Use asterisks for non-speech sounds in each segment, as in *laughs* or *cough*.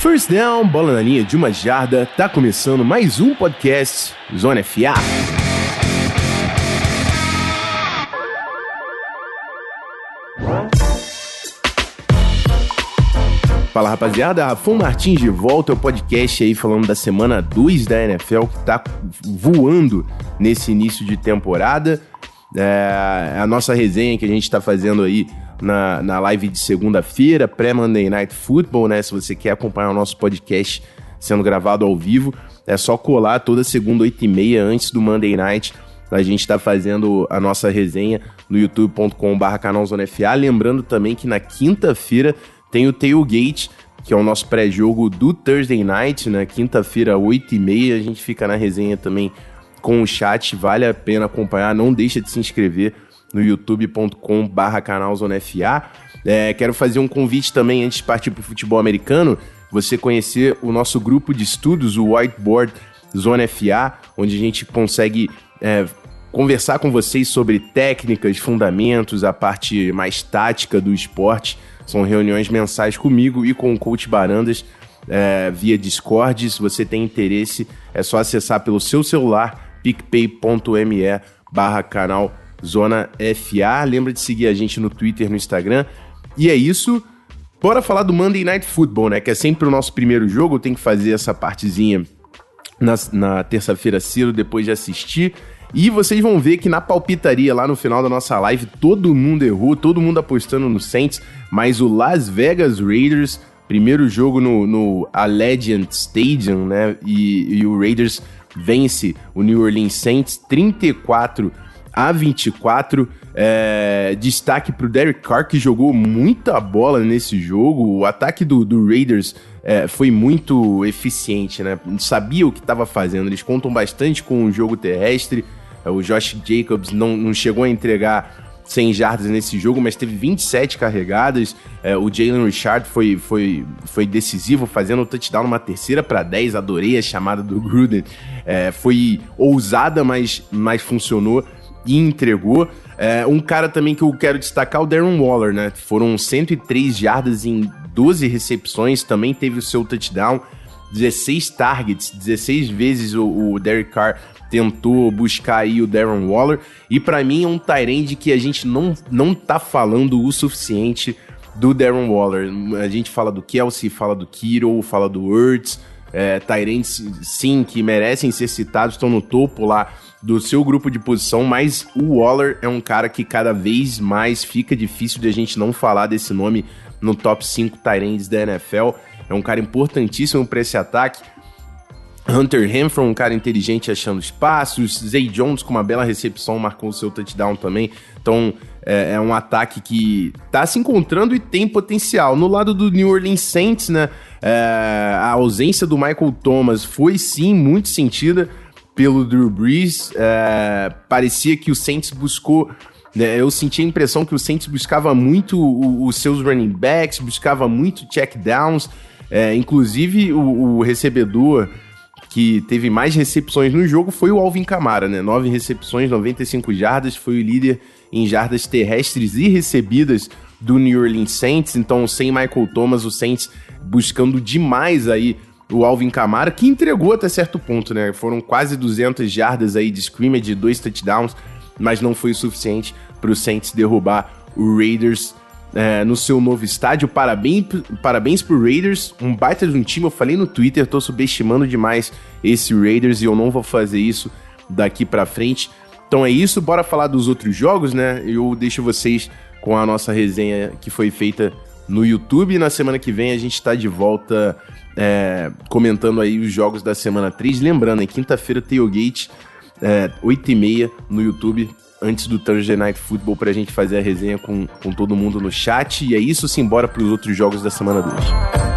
First down, bola na linha de uma jarda, tá começando mais um podcast Zona FA. Fala rapaziada, Rafão Martins de volta ao podcast aí falando da semana 2 da NFL que tá voando nesse início de temporada. É a nossa resenha que a gente tá fazendo aí na, na live de segunda-feira, pré-Monday Night Football, né? Se você quer acompanhar o nosso podcast sendo gravado ao vivo, é só colar toda segunda, 8 e meia, antes do Monday Night. A gente está fazendo a nossa resenha no youtube.com.br canalzonefa. Lembrando também que na quinta-feira tem o Tailgate, que é o nosso pré-jogo do Thursday Night, na né? quinta-feira, 8 e meia. A gente fica na resenha também com o chat, vale a pena acompanhar. Não deixa de se inscrever no youtube.com barra canalzonefa. É, quero fazer um convite também antes de partir para o futebol americano, você conhecer o nosso grupo de estudos, o Whiteboard Zona FA, onde a gente consegue é, conversar com vocês sobre técnicas, fundamentos, a parte mais tática do esporte. São reuniões mensais comigo e com o coach Barandas é, via Discord. Se você tem interesse, é só acessar pelo seu celular picpay.me barra canal Zona FA. Lembra de seguir a gente no Twitter, no Instagram. E é isso. Bora falar do Monday Night Football, né? Que é sempre o nosso primeiro jogo. Tenho que fazer essa partezinha na, na terça-feira cedo, depois de assistir. E vocês vão ver que na palpitaria, lá no final da nossa live, todo mundo errou, todo mundo apostando no Saints, mas o Las Vegas Raiders, primeiro jogo no, no Allegiant Stadium, né? E, e o Raiders vence o New Orleans Saints 34 a 24. É, destaque para o Derek Carr, que jogou muita bola nesse jogo. O ataque do, do Raiders é, foi muito eficiente, né? Sabia o que estava fazendo. Eles contam bastante com o jogo terrestre. É, o Josh Jacobs não, não chegou a entregar 100 jardas nesse jogo, mas teve 27 carregadas. É, o Jalen Richard foi, foi, foi decisivo, fazendo o touchdown numa terceira para 10. Adorei a chamada do Gruden. É, foi ousada, mas, mas funcionou e entregou. É, um cara também que eu quero destacar, o Darren Waller, né? Foram 103 jardas em 12 recepções, também teve o seu touchdown, 16 targets, 16 vezes o, o Derek Carr tentou buscar aí o Darren Waller. E para mim é um Tyrande que a gente não, não tá falando o suficiente do Darren Waller. A gente fala do Kelsey, fala do Kiro, fala do Ertz, é, Tyrants sim que merecem ser citados, estão no topo lá do seu grupo de posição, mas o Waller é um cara que cada vez mais fica difícil de a gente não falar desse nome no top 5 Tyrants da NFL. É um cara importantíssimo para esse ataque. Hunter Renfro, um cara inteligente achando espaços. Zay Jones com uma bela recepção marcou o seu touchdown também. Então é, é, um ataque que tá se encontrando e tem potencial. No lado do New Orleans Saints, né? É, a ausência do Michael Thomas foi sim muito sentida pelo Drew Brees. É, parecia que o Saints buscou. Né, eu senti a impressão que o Saints buscava muito os seus running backs, buscava muito check downs. É, inclusive, o, o, recebedor que teve mais recepções no jogo foi o Alvin Kamara, né? Nove recepções, 95 jardas, foi o líder em jardas terrestres e recebidas do New Orleans Saints. Então, sem Michael Thomas, o Saints buscando demais aí o Alvin Kamara, que entregou até certo ponto, né? Foram quase 200 jardas aí de scrimmage, dois touchdowns, mas não foi o suficiente para o Saints derrubar o Raiders é, no seu novo estádio. Parabéns, parabéns pro Raiders, um baita de um time. Eu falei no Twitter, tô subestimando demais esse Raiders e eu não vou fazer isso daqui para frente. Então é isso, bora falar dos outros jogos, né? Eu deixo vocês com a nossa resenha que foi feita no YouTube. E na semana que vem a gente está de volta é, comentando aí os jogos da semana 3. Lembrando, em quinta-feira, Tailgate, é, 8h30 no YouTube, antes do Thursday Night Football, pra gente fazer a resenha com, com todo mundo no chat. E é isso, simbora pros outros jogos da semana 2.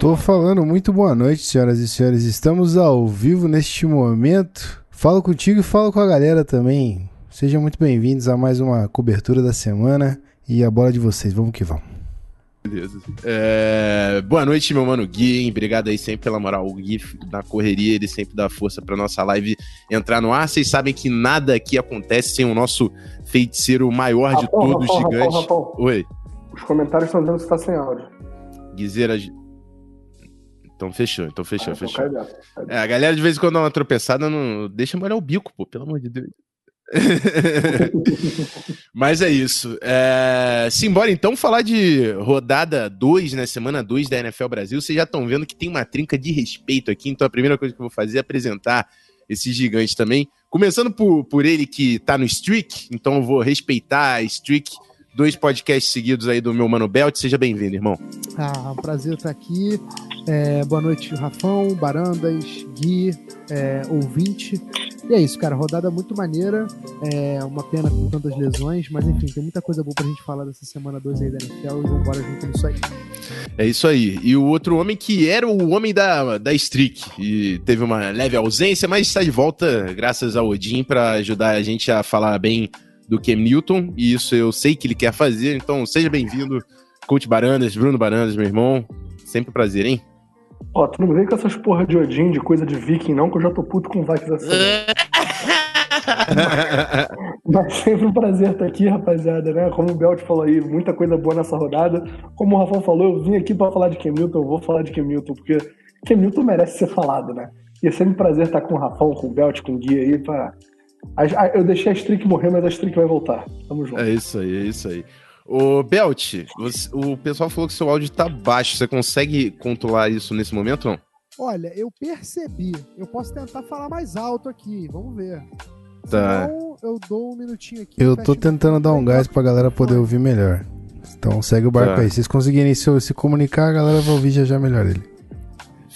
Tô falando muito boa noite, senhoras e senhores. Estamos ao vivo neste momento. Falo contigo e falo com a galera também. Sejam muito bem-vindos a mais uma cobertura da semana e a bola de vocês. Vamos que vamos. Beleza. É, boa noite, meu mano Gui. Hein? Obrigado aí sempre pela moral. O Gui, na correria, ele sempre dá força pra nossa live entrar no ar. Vocês sabem que nada aqui acontece sem o nosso feiticeiro maior de Rapão, todos, Rapão, gigante. Rapão, Rapão. Oi. Os comentários estão dizendo que você tá sem áudio. Guizeira. Então fechou, então fechou, Ah, então fechou. cai cai. É, a galera de vez em quando dá uma tropeçada, não deixa molhar o bico, pô, pelo amor de Deus. *laughs* Mas é isso. É... Simbora então falar de rodada 2, né? Semana 2 da NFL Brasil. Vocês já estão vendo que tem uma trinca de respeito aqui, então a primeira coisa que eu vou fazer é apresentar esse gigante também. Começando por, por ele que tá no streak, então eu vou respeitar a streak. Dois podcasts seguidos aí do meu Mano Belt. Seja bem-vindo, irmão. Ah, um prazer estar aqui. É, boa noite, Rafão, Barandas, Gui, é, ouvinte. E é isso, cara. Rodada muito maneira. É uma pena com tantas lesões, mas enfim, tem muita coisa boa pra gente falar dessa semana 2 aí da NFL e vambora junto nisso aí. É isso aí. E o outro homem que era o homem da, da streak e teve uma leve ausência, mas está de volta, graças ao Odin, para ajudar a gente a falar bem do Cam Newton. E isso eu sei que ele quer fazer. Então seja bem-vindo, Coach Barandas, Bruno Barandas, meu irmão. Sempre um prazer, hein? Ó, tu não vem com essas porra de Odin, de coisa de viking, não, que eu já tô puto com Vikings assim. *laughs* Mas sempre um prazer estar aqui, rapaziada, né? Como o Belt falou aí, muita coisa boa nessa rodada. Como o Rafael falou, eu vim aqui pra falar de Newton, eu vou falar de Newton, porque Newton merece ser falado, né? E é sempre um prazer estar com o Rafão, com o Belt, com o Gui aí, pra... Eu deixei a Streak morrer, mas a Streak vai voltar. Tamo junto. É isso aí, é isso aí. Ô, Belt, você- o pessoal falou que seu áudio tá baixo. Você consegue controlar isso nesse momento ou não? Olha, eu percebi. Eu posso tentar falar mais alto aqui, vamos ver. Tá. Senão, eu dou um minutinho aqui. Eu tô tentando dar um gás pra galera poder ouvir melhor. Então segue o barco Tá. aí. Se vocês conseguirem se, se comunicar, a galera vai ouvir já já melhor ele.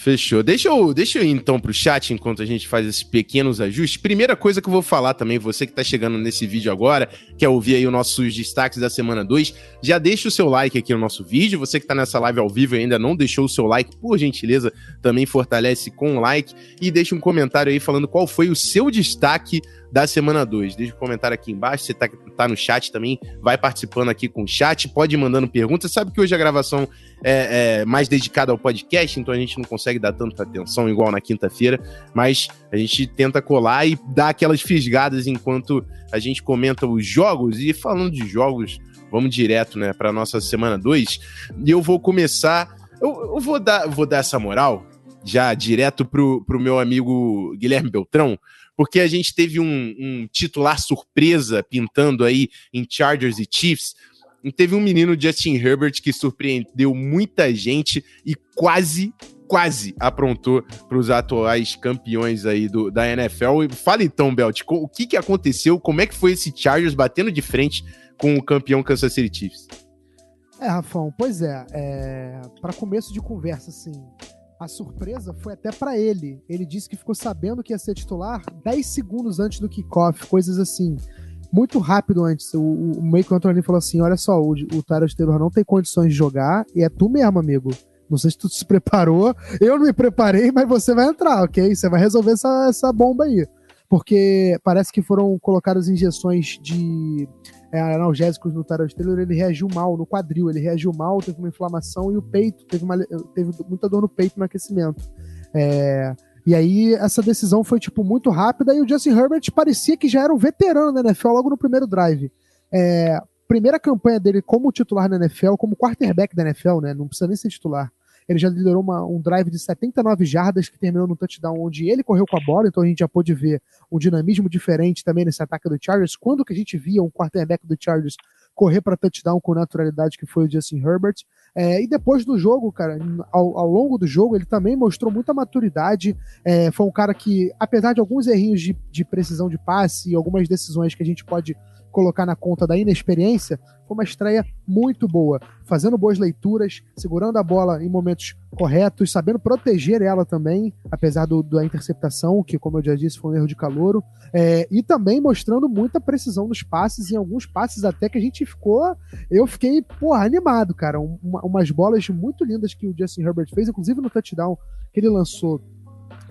Fechou. Deixa eu, deixa eu ir então pro chat enquanto a gente faz esses pequenos ajustes. Primeira coisa que eu vou falar também, você que tá chegando nesse vídeo agora, quer ouvir aí os nossos destaques da semana 2, já deixa o seu like aqui no nosso vídeo. Você que tá nessa live ao vivo e ainda não deixou o seu like, por gentileza, também fortalece com o like e deixa um comentário aí falando qual foi o seu destaque da semana 2. Deixa um comentário aqui embaixo, você tá, tá no chat também, vai participando aqui com o chat, pode ir mandando perguntas. Sabe que hoje a gravação é, é mais dedicada ao podcast, então a gente não consegue dar tanta atenção igual na quinta-feira, mas a gente tenta colar e dar aquelas fisgadas enquanto a gente comenta os jogos. E falando de jogos, vamos direto, né, para nossa semana 2. E eu vou começar, eu, eu vou dar, vou dar essa moral já direto pro, pro meu amigo Guilherme Beltrão, porque a gente teve um, um titular surpresa pintando aí em Chargers e Chiefs. E teve um menino, Justin Herbert, que surpreendeu muita gente e quase, quase aprontou para os atuais campeões aí do, da NFL. Fala então, Belt, o que, que aconteceu? Como é que foi esse Chargers batendo de frente com o campeão Kansas City Chiefs? É, Rafão, pois é, é para começo de conversa, assim, a surpresa foi até pra ele. Ele disse que ficou sabendo que ia ser titular 10 segundos antes do kickoff, coisas assim, muito rápido antes. O, o, o Mike Anthony falou assim: olha só, o, o Tyrod Taylor não tem condições de jogar, e é tu mesmo, amigo. Não sei se tu se preparou, eu não me preparei, mas você vai entrar, ok? Você vai resolver essa, essa bomba aí. Porque parece que foram colocadas injeções de é, analgésicos no Tyrod Taylor, ele reagiu mal no quadril, ele reagiu mal, teve uma inflamação e o peito, teve, uma, teve muita dor no peito no aquecimento. É, e aí essa decisão foi tipo muito rápida e o Justin Herbert parecia que já era um veterano na NFL logo no primeiro drive. É, primeira campanha dele como titular na NFL, como quarterback da NFL, né? Não precisa nem ser titular. Ele já liderou uma, um drive de 79 jardas que terminou no touchdown, onde ele correu com a bola, então a gente já pôde ver um dinamismo diferente também nesse ataque do Chargers. Quando que a gente via um quarterback do Chargers correr para touchdown com naturalidade, que foi o Justin Herbert. É, e depois do jogo, cara, ao, ao, longo do jogo, ele também mostrou muita maturidade. É, foi um cara que, apesar de alguns errinhos de, de precisão de passe e algumas decisões que a gente pode colocar na conta da inexperiência, foi uma estreia muito boa, fazendo boas leituras, segurando a bola em momentos corretos, sabendo proteger ela também, apesar do, da interceptação, que, como eu já disse, foi um erro de calouro, é, e também mostrando muita precisão nos passes, em alguns passes até que a gente ficou, eu fiquei, porra, animado, cara, uma, umas bolas muito lindas que o Justin Herbert fez, inclusive no touchdown que ele lançou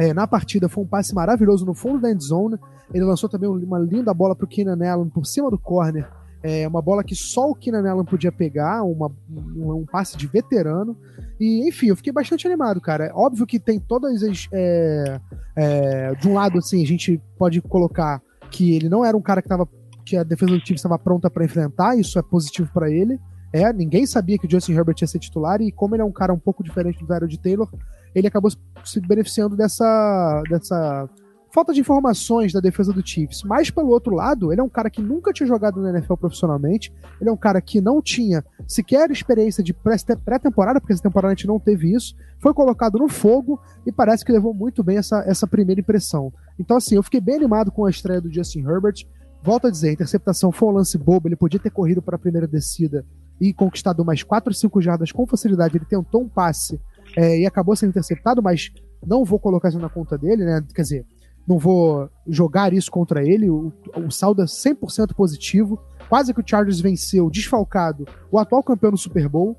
é, na partida, foi um passe maravilhoso no fundo da end zone, ele lançou também uma linda bola pro Keenan Allen por cima do corner, É uma bola que só o Keenan Allen podia pegar, uma, um, um passe de veterano. E, enfim, eu fiquei bastante animado, cara. É óbvio que tem todas as. É, é, de um lado, assim, a gente pode colocar que ele não era um cara que tava. que a defesa do time estava pronta para enfrentar, isso é positivo para ele. É, ninguém sabia que o Justin Herbert ia ser titular, e como ele é um cara um pouco diferente do de Taylor, ele acabou se beneficiando dessa, dessa falta de informações da defesa do Chiefs. Mas pelo outro lado, ele é um cara que nunca tinha jogado na NFL profissionalmente, ele é um cara que não tinha sequer experiência de pré-temporada, porque essa temporada a gente não teve isso, foi colocado no fogo e parece que levou muito bem essa, essa primeira impressão. Então, assim, eu fiquei bem animado com a estreia do Justin Herbert. Volto a dizer, a interceptação foi um lance bobo, ele podia ter corrido para a primeira descida e conquistado mais 4 ou 5 jardas com facilidade. Ele tentou um passe é, e acabou sendo interceptado, mas não vou colocar isso na conta dele, né? Quer dizer, não vou jogar isso contra ele. O, o saldo é 100% positivo. Quase que o Chargers venceu, desfalcado, o atual campeão do Super Bowl.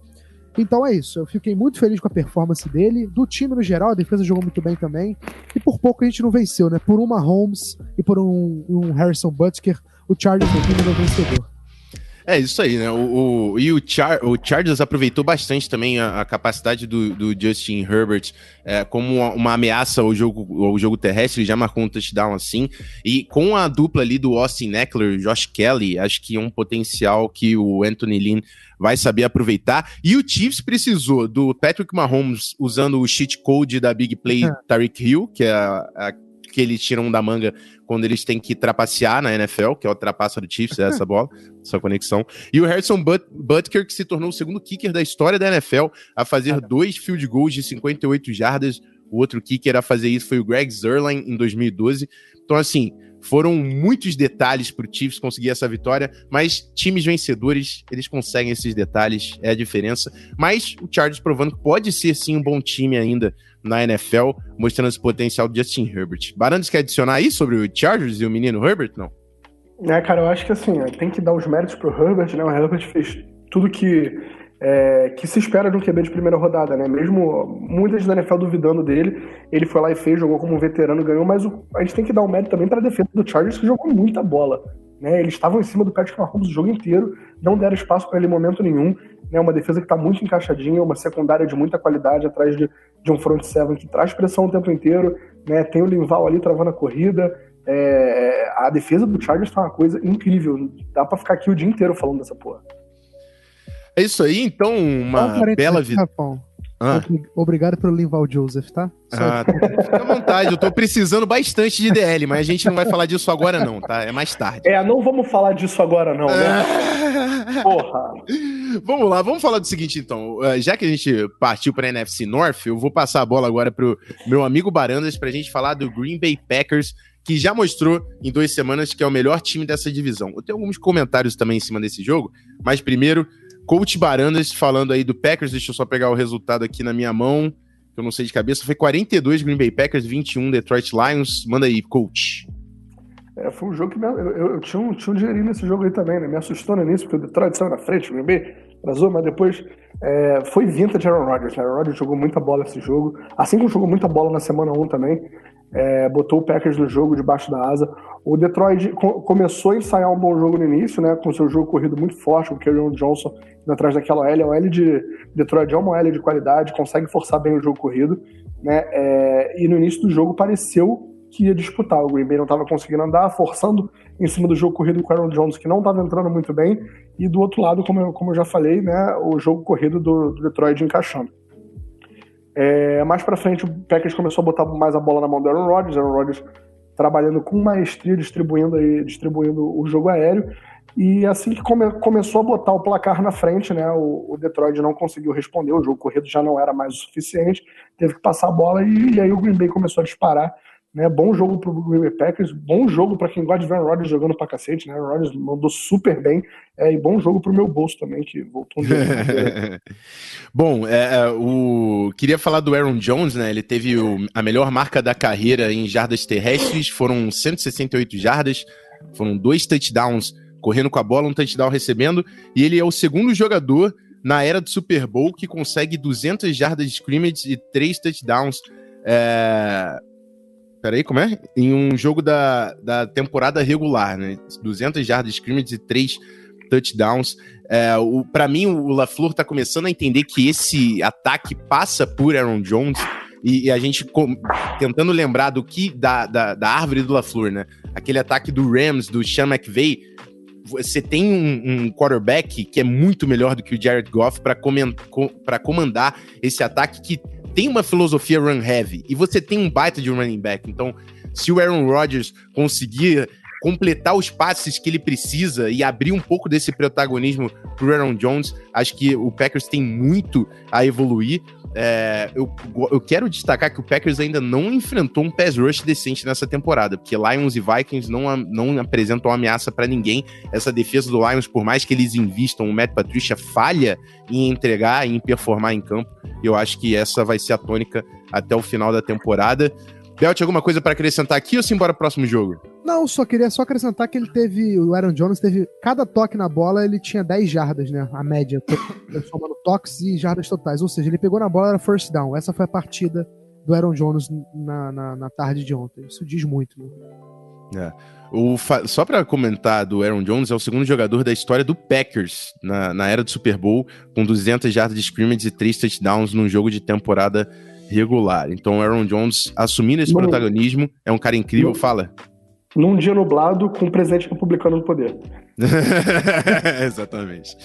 Então é isso. Eu fiquei muito feliz com a performance dele. Do time no geral, a defesa jogou muito bem também. E por pouco a gente não venceu, né? Por uma Holmes e por um, um Harrison Butker, o Chargers é o vencedor. É isso aí, né? O, o e o, Char, o Chargers aproveitou bastante também a, a capacidade do, do, Justin Herbert é, como uma, uma, ameaça ao jogo, ao jogo terrestre, ele já marcou um touchdown assim. E com a dupla ali do Austin Eckler, Josh Kelly, acho que é um potencial que o Anthony Lynn vai saber aproveitar. E o Chiefs precisou do Patrick Mahomes usando o cheat code da Big Play é. Tariq Hill, que é a, a que eles tiram da manga quando eles têm que trapacear na NFL, que é o trapaça do Chiefs, é essa *laughs* bola, essa conexão. E o Harrison But Butker, que se tornou o segundo kicker da história da NFL a fazer dois field goals de 58 jardas. O outro kicker a fazer isso foi o Greg Zerline em 2012. Então, assim, foram muitos detalhes para o Chiefs conseguir essa vitória, mas times vencedores, eles conseguem esses detalhes, é a diferença. Mas o Chargers provando que pode ser sim um bom time ainda na NFL, mostrando esse potencial de Justin Herbert. Barandes quer adicionar aí sobre o Chargers e o menino Herbert, não? É, cara, eu acho que assim, tem que dar os méritos pro Herbert, né? O Herbert fez tudo que é, que se espera de um QB de primeira rodada, né? Mesmo muitas da NFL duvidando dele, ele foi lá e fez, jogou como um veterano, ganhou, mas o, a gente tem que dar um mérito também para a defesa do Chargers, que jogou muita bola. Né? Eles estavam em cima do Patrick Mahomes o jogo inteiro, não deram espaço para ele em momento nenhum. Né? Uma defesa que está muito encaixadinha, uma secundária de muita qualidade atrás de, de um front seven que traz pressão o tempo inteiro. Né? Tem o Linval ali travando a corrida. É, a defesa do Chargers tá uma coisa incrível. Dá para ficar aqui o dia inteiro falando dessa porra. É isso aí, então, uma bela vida. Ah. Obrigado pelo Linval Joseph, tá? Ah, fica à vontade, eu tô precisando bastante de DL, mas a gente não vai falar disso agora, não, tá? É mais tarde. É, não vamos falar disso agora, não, né? Porra! Vamos lá, vamos falar do seguinte, então. Eh, já que a gente partiu pra NFC North, eu vou passar a bola agora pro meu amigo Barandas pra gente falar do Green Bay Packers, que já mostrou em duas semanas que é o melhor time dessa divisão. Eu tenho alguns comentários também em cima desse jogo, mas primeiro Coach Barandas falando aí do Packers, deixa eu só pegar o resultado aqui na minha mão, que eu não sei de cabeça. Foi 42 Green Bay Packers, 21 Detroit Lions. Manda aí, coach. É, foi um jogo que me, eu, eu, eu, tinha, um, tinha um dinheirinho nesse jogo aí também, né? Me assustou no início, porque o Detroit saiu na frente, o Green Bay atrasou, mas depois é, foi vintage Aaron Rodgers. Né? Aaron Rodgers jogou muita bola nesse jogo, assim como jogou muita bola na semana 1 também é, botou o Packers no jogo debaixo da asa. O Detroit co começou a ensaiar um bom jogo no início, né, com seu jogo corrido muito forte, com o Kerryon Johnson atrás daquela L. A OL de Detroit é uma L de qualidade, consegue forçar bem o jogo corrido. Né, é, e no início do jogo pareceu que ia disputar. O Green Bay não estava conseguindo andar, forçando em cima do jogo corrido com o Aaron Jones, que não estava entrando muito bem. E do outro lado, como eu, como eu já falei, né, o jogo corrido do, do Detroit encaixando. É, mais para frente, o Packers começou a botar mais a bola na mão do Aaron Rodgers, Aaron Rodgers trabalhando com maestria, distribuindo, aí, distribuindo o jogo aéreo. E assim que come, começou a botar o placar na frente, né, o, o, Detroit não conseguiu responder, o jogo corrido já não era mais o suficiente, teve que passar a bola e, e aí o Green Bay começou a disparar né, bom jogo pro Green Bay Packers, bom jogo para quem gosta de ver o Rodgers jogando pra cacete, né? O Rodgers mandou super bem. É, e bom jogo pro meu bolso também, que voltou um dia. *laughs* bom, é, é, o... queria falar do Aaron Jones, né? Ele teve o... a melhor marca da carreira em jardas terrestres, foram 168 jardas, foram dois touchdowns correndo com a bola, um touchdown recebendo, e ele é o segundo jogador na era do Super Bowl que consegue 200 jardas de scrimmage e três touchdowns. É, Peraí, como é? Em um jogo da, da temporada regular, né? 200 jardas de scrimmage e 3 touchdowns. É, para mim, o LaFleur tá começando a entender que esse ataque passa por Aaron Jones e, e a gente com, tentando lembrar do que da, da, da, árvore do LaFleur, né? Aquele ataque do Rams, do Sean McVay, você tem um, um, quarterback que é muito melhor do que o Jared Goff para com, comandar esse ataque que tem uma filosofia run heavy e você tem um baita de running back. Então, se o Aaron Rodgers conseguir completar os passes que ele precisa e abrir um pouco desse protagonismo pro Aaron Jones, acho que o Packers tem muito a evoluir. É, eu, eu quero destacar que o Packers ainda não enfrentou um pass rush decente nessa temporada, porque Lions e Vikings não, não apresentam ameaça para ninguém. Essa defesa do Lions, por mais que eles invistam, o Matt Patricia falha em entregar, em performar em campo. Eu acho que essa vai ser a tônica até o final da temporada. Belt, alguma coisa para acrescentar aqui ou simbora pro próximo jogo? Não, só queria só acrescentar que ele teve. O Aaron Jones teve. Cada toque na bola ele tinha 10 jardas, né? A média. Somando toques e jardas totais. Ou seja, ele pegou na bola, era first down. Essa foi a partida do Aaron Jones na, na, na tarde de ontem. Isso diz muito, né? É. O, só para comentar do Aaron Jones, é o segundo jogador da história do Packers na, na era do Super Bowl, com 200 jardas de scrimmage e 3 touchdowns num jogo de temporada regular. Então, Aaron Jones assumindo esse protagonismo é um cara incrível. Fala num dia nublado com o presidente republicano no poder. *laughs* Exatamente.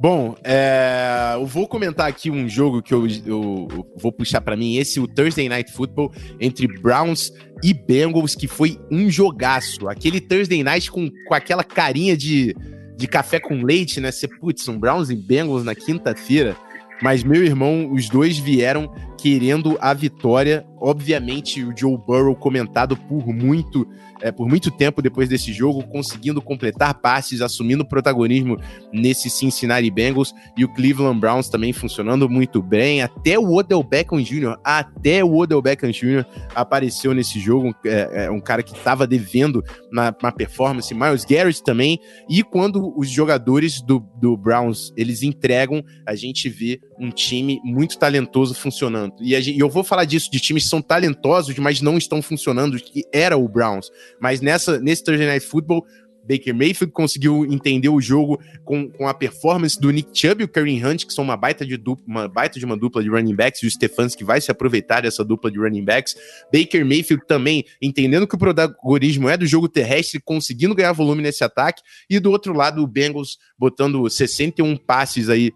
Bom, é, eu vou comentar aqui um jogo que eu, eu, eu vou puxar para mim, esse o Thursday Night Football entre Browns e Bengals, que foi um jogaço. Aquele Thursday Night com, com aquela carinha de, de café com leite, né? Você, putz, um Browns e Bengals na quinta-feira. Mas, meu irmão, os dois vieram querendo a vitória. Obviamente, o Joe Burrow comentado por muito é, por muito tempo depois desse jogo, conseguindo completar passes, assumindo protagonismo nesse Cincinnati Bengals e o Cleveland Browns também funcionando muito bem. Até o Odell Beckham Jr., até o Odell Beckham Jr. apareceu nesse jogo, é, é um cara que estava devendo na, na, performance. Miles Garrett também. E quando os jogadores do, do Browns eles entregam, a gente vê um time muito talentoso funcionando. E, gente, e eu vou falar disso, de times que são talentosos, mas não estão funcionando, que era o Browns. Mas nessa, nesse Thursday Night Football, Baker Mayfield conseguiu entender o jogo com, com a performance do Nick Chubb e o Kareem Hunt, que são uma baita de, dupla, uma baita de uma dupla de running backs, e o Stefanski vai se aproveitar dessa dupla de running backs. Baker Mayfield também entendendo que o protagonismo é do jogo terrestre, conseguindo ganhar volume nesse ataque, e do outro lado o Bengals botando 61 passes aí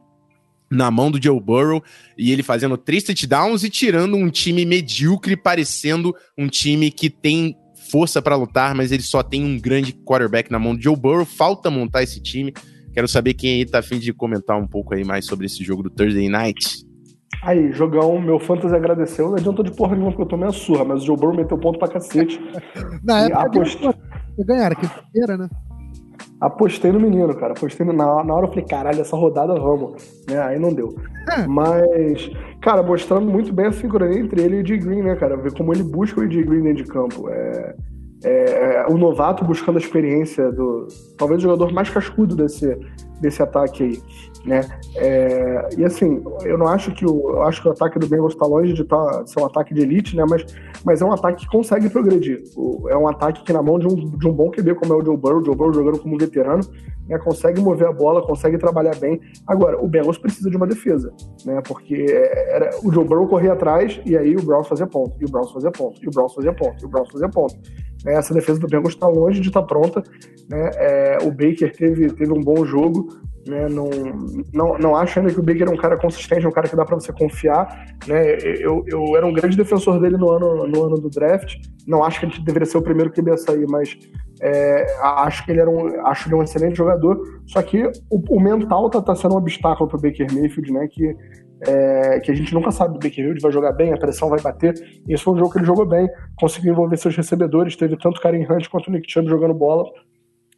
na mão do Joe Burrow e ele fazendo três touchdowns e tirando um time medíocre, parecendo um time que tem força para lutar, mas ele só tem um grande quarterback na mão do Joe Burrow. Falta montar esse time. Quero saber quem aí tá afim de comentar um pouco aí mais sobre esse jogo do Thursday Night. Aí, jogão, meu fantasy agradeceu. Não adiantou de porra nenhuma porque eu tomei a surra, mas o Joe Burrow meteu ponto pra cacete. *laughs* Na época, apost... ganharam, quinta-feira, né? Apostei no menino, cara. Apostei no... na, na hora eu falei, caralho, essa rodada vamos. Né? Aí não deu. É. Mas, cara, mostrando muito bem a sincronia entre ele e o Ed Green, né, cara? Ver como ele busca o Ed Green dentro de campo. É, é, é, o novato buscando a experiência do. Talvez o jogador mais cascudo desse, desse ataque aí né? É, e assim, eu não acho que o, eu acho que o ataque do Bengals está longe de, tá, ser um ataque de elite, né? Mas, mas é um ataque que consegue progredir. O, é um ataque que na mão de um, de um bom QB como é o Joe Burrow, Joe Burrow jogando como veterano, né? Consegue mover a bola, consegue trabalhar bem. Agora, o Bengals precisa de uma defesa, né? Porque era, o Joe Burrow corria atrás e aí o Browns fazia ponto, e o Browns fazia ponto, e o Browns fazia ponto, e o Browns fazia ponto. Né? Essa defesa do Bengals está longe de estar tá pronta, né? É, o Baker teve, teve um bom jogo, né? Não, não, não acho ainda que o Baker é um cara consistente, um cara que dá para você confiar. Né? Eu, eu era um grande defensor dele no ano, no ano do draft. Não acho que ele deveria ser o primeiro que ia sair, mas é, acho que ele era um, acho ele um excelente jogador. Só que o, o mental tá, tá sendo um obstáculo para o Baker Mayfield, né? Que é, que a gente nunca sabe do Baker Mayfield vai jogar bem, a pressão vai bater. E esse foi um jogo que ele jogou bem, conseguiu envolver seus recebedores, teve tanto Karen Hunt quanto o Nick Chubb jogando bola.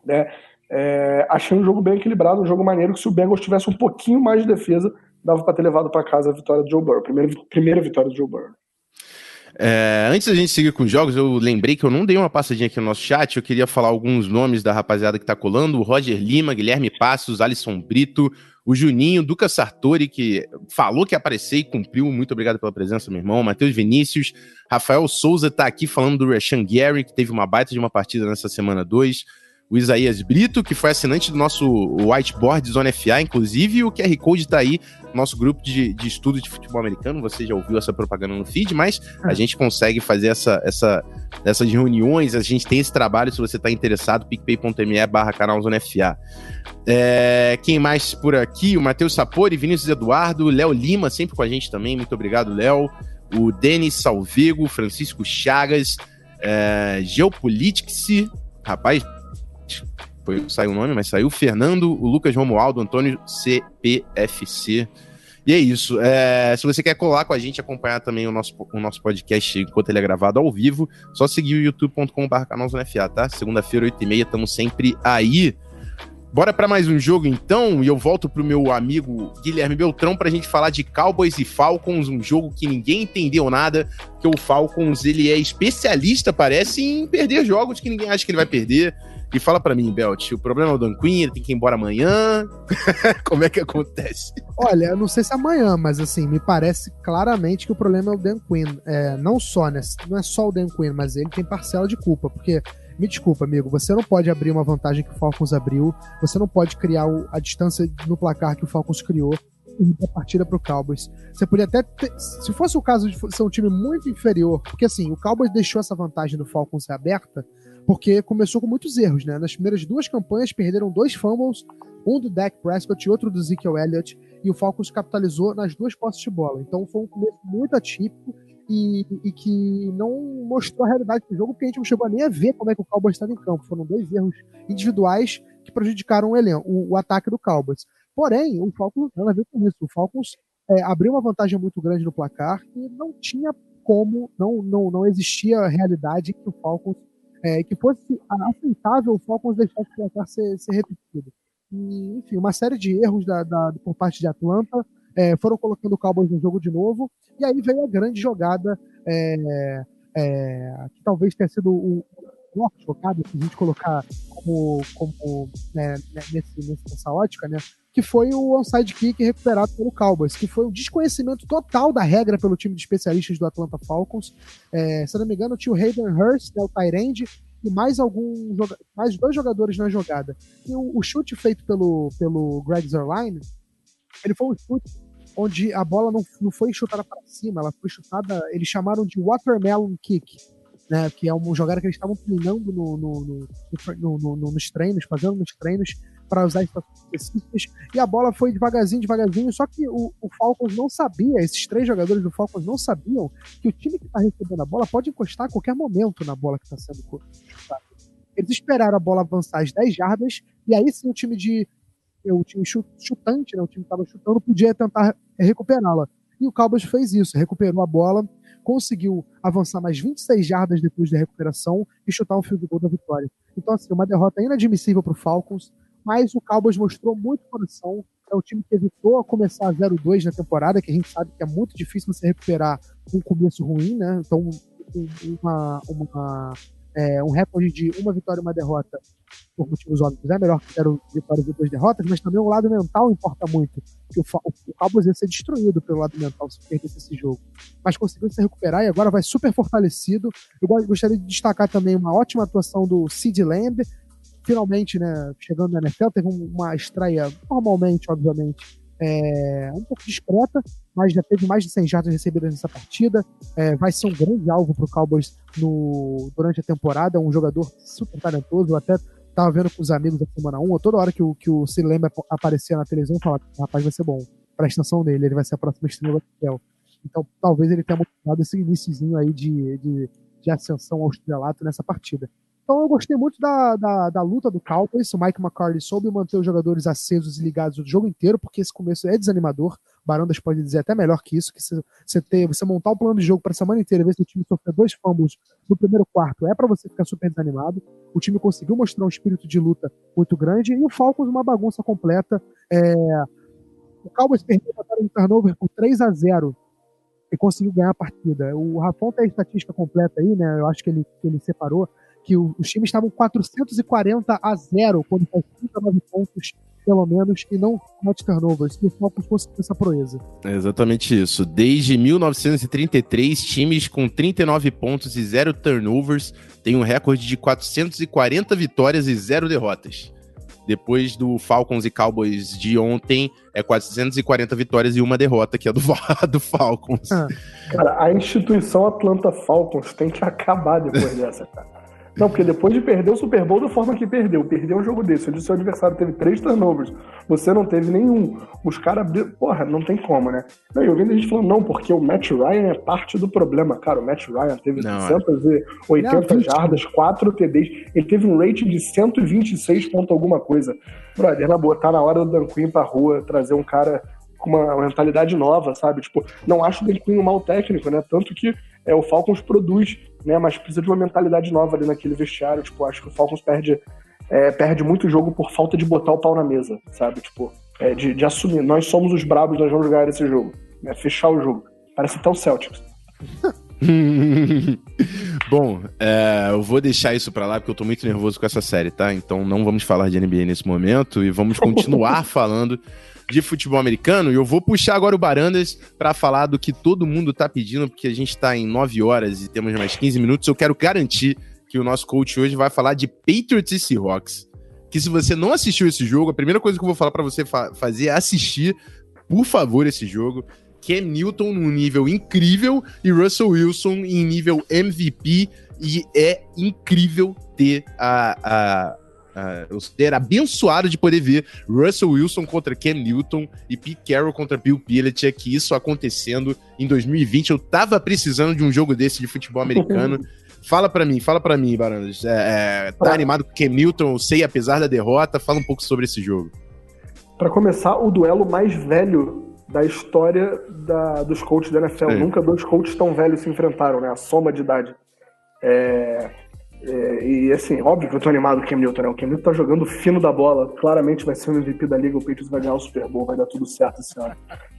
Né? É, achei um jogo bem equilibrado, um jogo maneiro, que se o Bengals tivesse um pouquinho mais de defesa, dava para ter levado para casa a vitória do Joe Burrow, primeira, primeira vitória do Joe Burrow. É, antes da gente seguir com os jogos, eu lembrei que eu não dei uma passadinha aqui no nosso chat. Eu queria falar alguns nomes da rapaziada que tá colando: o Roger Lima, Guilherme Passos, Alisson Brito, o Juninho, Duca Sartori, que falou que ia aparecer e cumpriu. Muito obrigado pela presença, meu irmão. Matheus Vinícius, Rafael Souza tá aqui falando do Rashan Gary, que teve uma baita de uma partida nessa semana 2 o Isaías Brito, que foi assinante do nosso whiteboard Zona FA, inclusive, e o QR Code está aí no nosso grupo de, de estudo de futebol americano. Você já ouviu essa propaganda no feed, mas a gente consegue fazer essa, essa, essas reuniões, a gente tem esse trabalho, se você está interessado, picpay.me barra canal Zona FA. É, quem mais por aqui? O Matheus Sapori, Vinícius Eduardo, Léo Lima, sempre com a gente também. Muito obrigado, Léo. O Denis Salvego, Francisco Chagas, é, Geopolitics, rapaz, foi, saiu o nome, mas saiu Fernando, o Lucas Romualdo, Antônio CPFC. E é isso. É, se você quer colar com a gente, acompanhar também o nosso, o nosso podcast enquanto ele é gravado ao vivo, só seguir o youtube.com.br canalzonefa, tá? Segunda-feira, 8h30, estamos sempre aí. Bora para mais um jogo então, e eu volto pro meu amigo Guilherme Beltrão pra gente falar de Cowboys e Falcons, um jogo que ninguém entendeu nada, que o Falcons ele é especialista, parece, em perder jogos que ninguém acha que ele vai perder. E fala para mim, Belt, o problema é o Dan Quinn, ele tem que ir embora amanhã. *laughs* Como é que acontece? Olha, eu não sei se amanhã, mas assim, me parece claramente que o problema é o Dan Quinn. É, não só, né? Não é só o Dan Quinn, mas ele tem parcela de culpa, porque me desculpa, amigo, você não pode abrir uma vantagem que o Falcons abriu, você não pode criar a distância no placar que o Falcons criou e a partida pro Cowboys. Você podia até ter, se fosse o caso de ser um time muito inferior, porque assim, o Cowboys deixou essa vantagem do Falcons aberta, porque começou com muitos erros, né? Nas primeiras duas campanhas perderam dois fumbles, um do Dak Prescott e outro do Ezekiel Elliott, e o Falcons capitalizou nas duas posses de bola. Então foi um começo muito atípico e, e, que não mostrou a realidade do jogo, porque a gente não chegou nem a ver como é que o Cowboys estava em campo. Foram dois erros individuais que prejudicaram o, elenco, o, o ataque do Cowboys. Porém, o Falcons não a ver com isso. O Falcons é, abriu uma vantagem muito grande no placar e não tinha como, não, não, não existia realidade que o Falcons é, que fosse aceitável o Falcons deixar esse placar ser, ser repetido. E, enfim, uma série de erros da, da, por parte de Atlanta é, foram colocando o Cowboys no jogo de novo, e aí veio a grande jogada, é, é, que talvez tenha sido o pior jogada, se a gente colocar como, como né, nesse, nessa ótica, né, que foi o onside kick recuperado pelo Cowboys, que foi um desconhecimento total da regra pelo time de especialistas do Atlanta Falcons. É, se não me engano, tinha o Hayden Hurst, né, o Tyrande, e mais algum mais dois jogadores na jogada. E o, o, chute feito pelo, pelo Greg Zerline, ele foi um chute onde a bola não, não foi chutada para cima, ela foi chutada, eles chamaram de watermelon kick, né, que é uma jogada que eles estavam treinando no, no, no, nos treinos, fazendo nos treinos, para usar específicas. E a bola foi devagarzinho, devagarzinho. Só que o, o, Falcons não sabia, esses três jogadores do Falcons não sabiam que o time que está recebendo a bola pode encostar a qualquer momento na bola que está sendo chutada. Eles esperaram a bola avançar as 10 jardas, e aí sim o time de. O time chutante, né, o time que estava chutando, podia tentar recuperá-la. E o Cowboys fez isso, recuperou a bola, conseguiu avançar mais 26 jardas depois da recuperação e chutar um field goal da vitória. Então, assim, uma derrota inadmissível para o Falcons, mas o Cowboys mostrou muito coração. É um time que evitou começar 0-2 na temporada, que a gente sabe que é muito difícil você recuperar um começo ruim, né? Então, uma, uma, é, um recorde de uma vitória e uma derrota, por motivos óbvios, é melhor que zero vitórias e duas derrotas, mas também o lado mental importa muito. Que o, o Cowboys ia ser destruído pelo lado mental se perdesse esse jogo. Mas conseguiu se recuperar e agora vai super fortalecido. Eu gostaria de destacar também uma ótima atuação do Sid Lamb, finalmente, né, chegando na NFL, teve uma estreia normalmente, obviamente, é, um pouco discreta, mas já teve mais de 100 jardas recebidas nessa partida. É, vai ser um grande alvo para o Cowboys no, durante a temporada. É um jogador super talentoso. Eu até estava vendo com os amigos da semana 1. Toda hora que o, que o Silema aparecia na televisão, eu falava: rapaz, vai ser bom. Presta atenção nele, ele vai ser a próxima estrela do NFL. Então, talvez ele tenha motivado esse iníciozinho aí de, de, de ascensão ao estrelato nessa partida. Então eu gostei muito da, da, da luta do Cowboys. O Mike McCarthy soube manter os jogadores acesos e ligados o jogo inteiro, porque esse começo é desanimador. Barandas pode dizer até melhor que isso, que você, ter, você montar um plano de jogo para a semana inteira, ver se o time sofrer dois fumbles no primeiro quarto, é para você ficar super desanimado. O time conseguiu mostrar um espírito de luta muito grande e o Falcons uma bagunça completa. É... O Cowboys perdeu a batalha de turnover por 3 a 0 e conseguiu ganhar a partida. O Rafão tem a estatística completa aí, né? Eu acho que ele, que ele separou que os times estavam 440 a 0 quando faz 39 pontos pelo menos, e não sete turnovers, que o Falcons conseguiu essa proeza. É exatamente isso. Desde 1933, times com 39 pontos e zero turnovers têm um recorde de 440 vitórias e zero derrotas. Depois do Falcons e Cowboys de ontem, é 440 vitórias e uma derrota, que é do, *laughs* do Falcons. Ah. Cara, a instituição Atlanta Falcons tem que acabar depois *laughs* dessa, cara. Não, porque depois de perder o Super Bowl da forma que perdeu, perdeu um jogo desse, onde o seu adversário teve três turnovers, você não teve nenhum. Os caras. Porra, não tem como, né? Não, eu ouvindo a gente falando, não, porque o Matt Ryan é parte do problema. Cara, o Matt Ryan teve não, 680 não, jardas, 4 TDs. Ele teve um rating de 126 ponto alguma coisa. Brother, na boa, tá na hora do Dan Quinn pra rua, trazer um cara com uma mentalidade nova, sabe? Tipo, não acho o Dan Quinn um mal técnico, né? Tanto que é, o Falcons produz, né? Mas precisa de uma mentalidade nova ali naquele vestiário. Tipo, acho que o Falcons perde, é, perde muito jogo por falta de botar o pau na mesa, sabe? Tipo, é, de, de, assumir. Nós somos os brabos, nós vamos jogar esse jogo. Né? Fechar o jogo. Parece até o Celtics. *laughs* Bom, é, eu vou deixar isso para lá porque eu tô muito nervoso com essa série, tá? Então não vamos falar de NBA nesse momento e vamos continuar *laughs* falando de futebol americano. E eu vou puxar agora o Barandas para falar do que todo mundo tá pedindo, porque a gente tá em 9 horas e temos mais 15 minutos. Eu quero garantir que o nosso coach hoje vai falar de Patriots e Seahawks. Que se você não assistiu esse jogo, a primeira coisa que eu vou falar para você fa fazer é assistir, por favor, esse jogo. Cam Newton num nível incrível e Russell Wilson em nível MVP. E é incrível ter a, a, Uh, ser abençoado de poder ver Russell Wilson contra Cam Newton e Pete Carroll contra Bill Belichick, isso acontecendo em 2020. Eu tava precisando de um jogo desse de futebol americano. *laughs* fala para mim, fala para mim, Barandas. É, é, tá animado com Cam Newton? Eu sei, apesar da derrota, fala um pouco sobre esse jogo. Para começar, o duelo mais velho da história da, dos coaches da NFL. É. Nunca dois coaches tão velhos se enfrentaram, né? A soma de idade. É, é, e assim, óbvio que eu tô animado com o Cam Newton, né? O Cam Newton tá jogando fino da bola, claramente vai ser o MVP da liga, o Patriots vai ganhar o Super Bowl, vai dar tudo certo esse ano,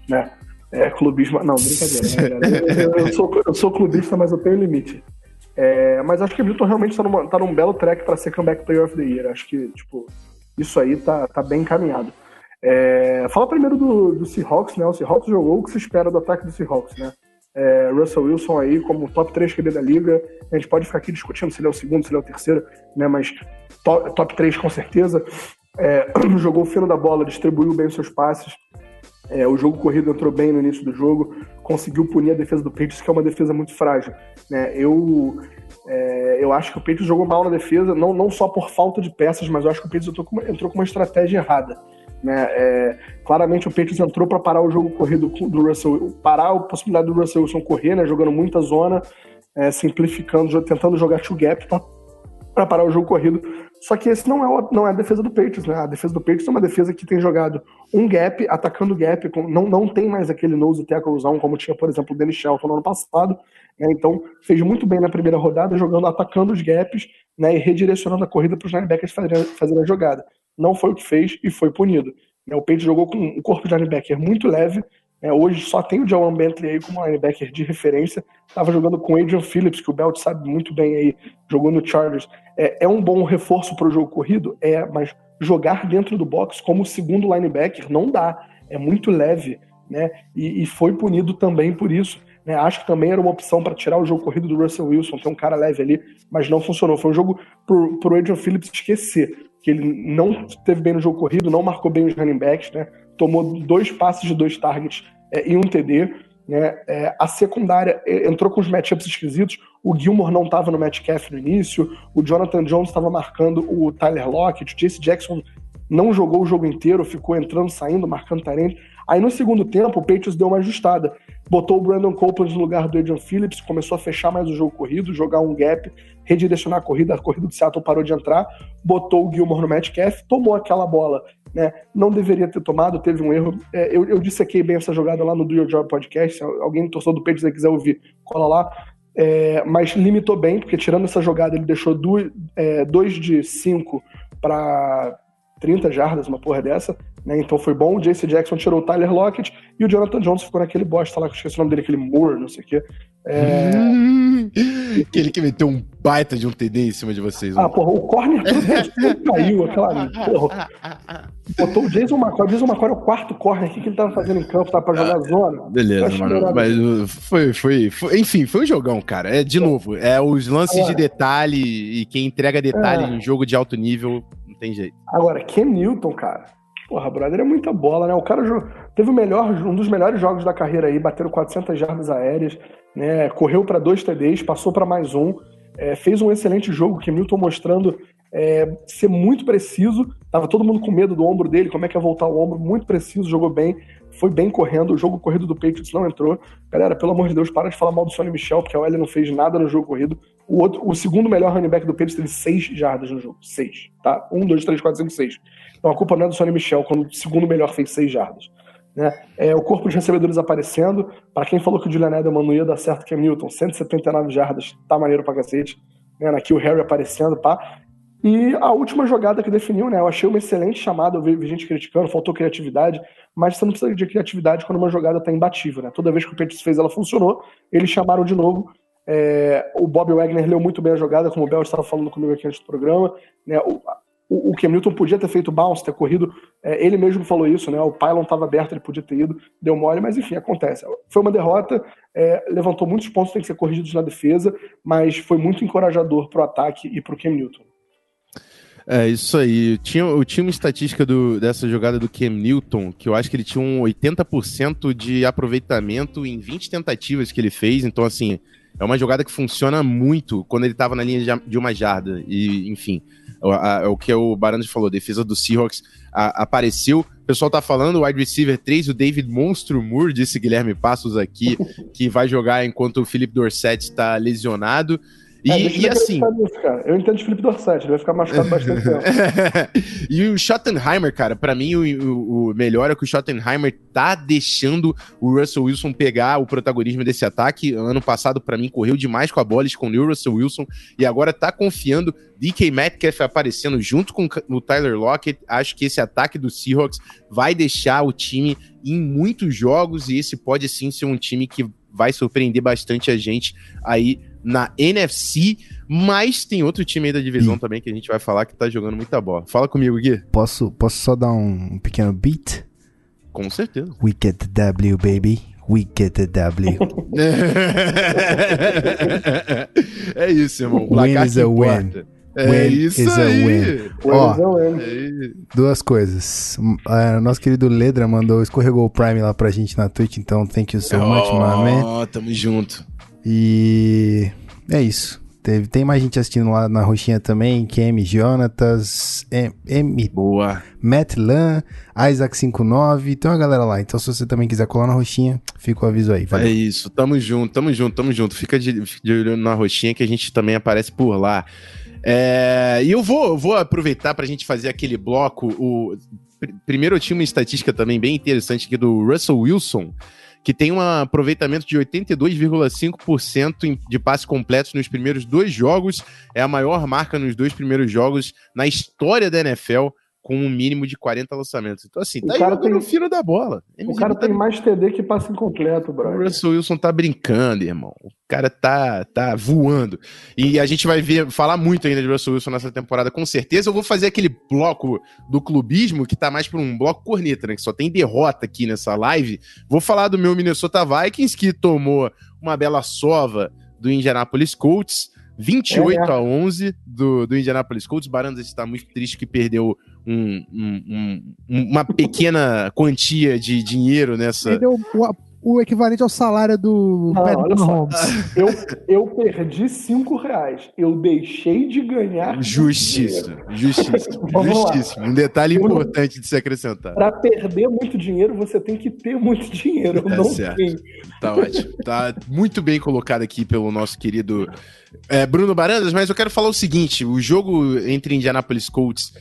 né? É, clubismo. Não, brincadeira, né, eu, eu, sou, eu sou clubista, mas eu tenho limite. É, mas acho que o Newton realmente tá, numa, tá num belo track para ser comeback player of the year. Acho que, tipo, isso aí tá, tá bem encaminhado. É, fala primeiro do, do Seahawks, né? O Seahawks jogou o que se espera do ataque do Seahawks, né? É, Russell Wilson aí como top 3 QB da liga. A gente pode ficar aqui discutindo se ele é o segundo, se ele é o terceiro, né? Mas top, top 3 com certeza. É, *clears throat* jogou o fino da bola, distribuiu bem os seus passes. É, o jogo corrido entrou bem no início do jogo, conseguiu punir a defesa do Patriots, que é uma defesa muito frágil. Né? Eu, é, eu acho que o Patriots jogou mal na defesa, não, não só por falta de peças, mas eu acho que o Patriots entrou com uma, entrou com uma estratégia errada. Né? É, claramente o Patriots entrou para parar o jogo corrido do Russell, parar a possibilidade do Russell Wilson correr, né? jogando muita zona, é, simplificando, tentando jogar two gap para parar o jogo corrido. Só que esse não é, não é a defesa do Patriots, né? A defesa do Patriots é uma defesa que tem jogado um gap, atacando gap, não, não tem mais aquele nose tacklezão como tinha, por exemplo, o Dennis Shelton no ano passado. Né? Então, fez muito bem na primeira rodada, jogando, atacando os gaps né? e redirecionando a corrida para os linebackers fazerem, fazerem a jogada não foi o que fez e foi punido. Né, o Patriots jogou com um corpo de linebacker muito leve. Né, hoje só tem o Jawan Bentley aí como linebacker de referência. Estava jogando com o Adrian Phillips, que o Belt sabe muito bem aí, jogou no Chargers. É, é um bom reforço para o jogo corrido? É, mas jogar dentro do box como segundo linebacker não dá. É muito leve, né? E, e foi punido também por isso. Né? Acho que também era uma opção para tirar o jogo corrido do Russell Wilson, ter um cara leve ali, mas não funcionou. Foi um jogo para o Adrian Phillips esquecer que ele não teve bem no jogo corrido, não marcou bem os running backs, né? Tomou dois passes de dois targets é, e um TD. Né? É, a secundária entrou com os matchups esquisitos. O Gilmore não estava no Metcalf no início, o Jonathan Jones estava marcando o Tyler Lockett, o Jace Jackson não jogou o jogo inteiro, ficou entrando, saindo, marcando Tarente. Aí no segundo tempo, o Patriots deu uma ajustada. Botou o Brandon Copeland no lugar do Adrian Phillips, começou a fechar mais o jogo corrido, jogar um gap, redirecionar a corrida. A corrida do Seattle parou de entrar, botou o Gilmore no Metcalf, tomou aquela bola. Né? Não deveria ter tomado, teve um erro. É, eu, eu dissequei bem essa jogada lá no Do Your Job Podcast. Alguém torcedor do Patriots quiser ouvir, cola lá. É, mas limitou bem, porque tirando essa jogada, ele deixou 2 é, de 5 para 30 jardas, uma porra dessa. Né? Então foi bom. O Jace Jackson tirou o Tyler Lockett e o Jonathan Jones ficou naquele bosta lá, que eu esqueci o nome dele, aquele Moore, não sei o quê. É... *laughs* Aquele que meteu um baita de um TD em cima de vocês. Ah, porra, o corner *laughs* caiu, aquela. Porra. Botou o Jason McCoy. O Jason McCoy é o quarto corner aqui que ele tava fazendo em campo, tá pra jogar ah, zona. Beleza, mano. Mas uh, foi, foi, foi, Enfim, foi um jogão, cara. É, de novo, é os lances Agora, de detalhe e quem entrega detalhe é. em jogo de alto nível, não tem jeito. Agora, Ken Newton, cara. Porra, brother, é muita bola, né? O cara teve o melhor, um dos melhores jogos da carreira aí, bateram 400 jardas aéreas, né? Correu para dois TDs, passou para mais um. É, fez um excelente jogo, que Milton mostrando é, ser muito preciso. Tava todo mundo com medo do ombro dele, como é que ia voltar o ombro, muito preciso, jogou bem, foi bem correndo. O jogo corrido do Patriots não entrou. Galera, pelo amor de Deus, para de falar mal do Sonny Michel, porque a OL não fez nada no jogo corrido. O, outro, o segundo melhor running back do Patriots teve seis jardas no jogo. Seis, tá? Um, dois, três, quatro, cinco, seis. Então a culpa não é do Sonny Michel, quando o segundo melhor fez seis jardas. Né? É, o corpo de recebedores aparecendo. Para quem falou que o Julian Edelman não ia dar certo que é Milton, 179 jardas, tá maneiro pra cacete. Né? Aqui o Harry aparecendo, pá. E a última jogada que definiu, né? Eu achei uma excelente chamada, eu vi gente criticando, faltou criatividade, mas você não precisa de criatividade quando uma jogada tá imbatível, né? Toda vez que o Patriots fez, ela funcionou, eles chamaram de novo. É, o Bob Wagner leu muito bem a jogada, como o Bel estava falando comigo aqui antes do programa. Né? O, o, o Cam Newton podia ter feito bounce, ter corrido. É, ele mesmo falou isso, né? O pylon estava aberto, ele podia ter ido, deu mole, mas enfim, acontece. Foi uma derrota, é, levantou muitos pontos, tem que ser corrigidos na defesa, mas foi muito encorajador para o ataque e para o Cam Newton. É, isso aí. Eu tinha, eu tinha uma estatística do, dessa jogada do Cam Newton, que eu acho que ele tinha um 80% de aproveitamento em 20 tentativas que ele fez. Então, assim, é uma jogada que funciona muito quando ele estava na linha de, uma jarda. E, enfim, a, a, o que o Barandes falou, defesa do Seahawks a, apareceu. O pessoal tá falando, o wide receiver 3, o David Monstro Moore, disse Guilherme Passos aqui, que vai jogar enquanto o Felipe Dorset está lesionado. E, é, e assim. Nisso, cara. Eu entendo de Felipe Dorset, ele vai ficar machucado *laughs* bastante tempo. e o Schottenheimer, cara, para mim o, o, o, melhor é que o Schottenheimer tá deixando o Russell Wilson pegar o protagonismo desse ataque. Ano passado, para mim, correu demais com a bola, escondeu o Russell Wilson e agora tá confiando. DK Metcalf aparecendo junto com o Tyler Lockett. Acho que esse ataque do Seahawks vai deixar o time em muitos jogos e esse pode sim ser um time que vai surpreender bastante a gente aí na NFC, mas tem outro time aí da divisão também que a gente vai falar que tá jogando muita bola. Fala comigo, Gui. Posso, posso só dar um, pequeno beat? Com certeza. We get the W, baby. We get the W. *laughs* *laughs* é isso, irmão. Win is a win. É win isso is aí. a win. Ó, é duas coisas. Uh, nosso querido Ledra mandou, escorregou o Prime lá pra gente na Twitch, então thank you so oh, much, my man. Ó, tamo junto. E é isso. Teve, tem mais gente assistindo lá na roxinha também, Kemi Jonatas, M, M Boa. Matt Lan, Isaac59, tem uma galera lá. Então, se você também quiser colar na roxinha, fica o aviso aí. Valeu. É isso, tamo junto, tamo junto, tamo junto. Fica de, de olho na roxinha que a gente também aparece por lá. É, e eu vou, eu vou aproveitar pra gente fazer aquele bloco. O, primeiro eu tinha uma estatística também bem interessante aqui do Russell Wilson que tem um aproveitamento de 82,5% de passes completos nos primeiros dois jogos. É a maior marca nos dois primeiros jogos na história da NFL com um mínimo de 40 lançamentos. Então, assim, tá o cara tem... no fino da bola. O cara tá... tem mais TD que passe incompleto, bro. O Russell Wilson tá brincando, irmão. O cara tá, tá voando. E a gente vai ver, falar muito ainda de Russell Wilson nessa temporada, com certeza. Eu vou fazer aquele bloco do clubismo, que tá mais pra um bloco corneta, né? Que só tem derrota aqui nessa live. Vou falar do meu Minnesota Vikings, que tomou uma bela sova do Indianapolis Colts. 28 é, é. a 11 do, do Indianapolis Colts. Barandas está muito triste que perdeu um, um, um, uma pequena quantia de dinheiro nessa. Perdeu o, o equivalente ao salário do ah, Patrick Mahomes. *laughs* Eu, eu perdi 5 reais. Eu deixei de ganhar. Justiça. Justiça. Justiça. Um detalhe importante de se acrescentar. Para perder muito dinheiro, você tem que ter muito dinheiro. É não certo. Tá ótimo. Tá muito bem colocado aqui pelo nosso querido é, Bruno Barandas, mas eu quero falar o seguinte: o jogo entre Indianapolis Colts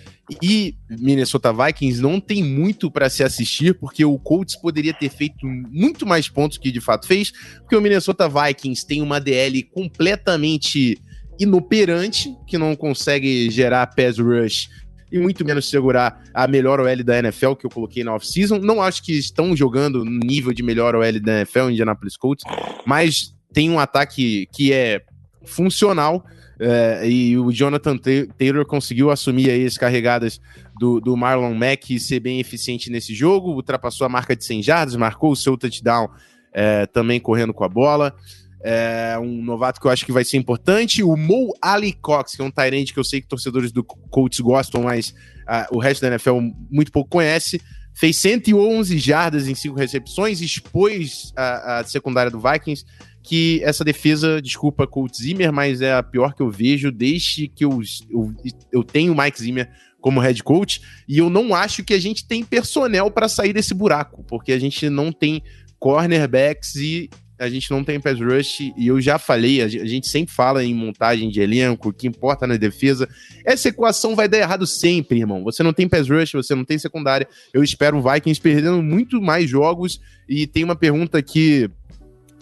e Minnesota Vikings não tem muito para se assistir, porque o Colts poderia ter feito muito mais pontos que de fato fez, porque o Minnesota Vikings tem uma DL completamente inoperante, que não consegue gerar pass rush e muito menos segurar a melhor OL da NFL que eu coloquei na off-season. Não acho que estão jogando no nível de melhor OL da NFL, Indianapolis Colts, mas tem um ataque que é funcional É, e o Jonathan Taylor conseguiu assumir aí as carregadas do, do Marlon Mack e ser bem eficiente nesse jogo. Ultrapassou a marca de 100 jardas, marcou o seu touchdown é, também correndo com a bola. É um novato que eu acho que vai ser importante. O Mo Ali Cox, que é um Tyrande que eu sei que torcedores do Colts gostam, mas uh, o resto da NFL muito pouco conhece. Fez 111 jardas em cinco recepções, expôs a, a secundária do Vikings que essa defesa, desculpa, Colt Zimmer, mas é a pior que eu vejo desde que eu, eu, eu tenho o Mike Zimmer como head coach, e eu não acho que a gente tem personnel para sair desse buraco, porque a gente não tem cornerbacks e a gente não tem pass rush, e eu já falei, a gente sempre fala em montagem de elenco, o que importa na defesa. Essa equação vai dar errado sempre, irmão. Você não tem pass rush, você não tem secundária. Eu espero o Vikings perdendo muito mais jogos. E tem uma pergunta aqui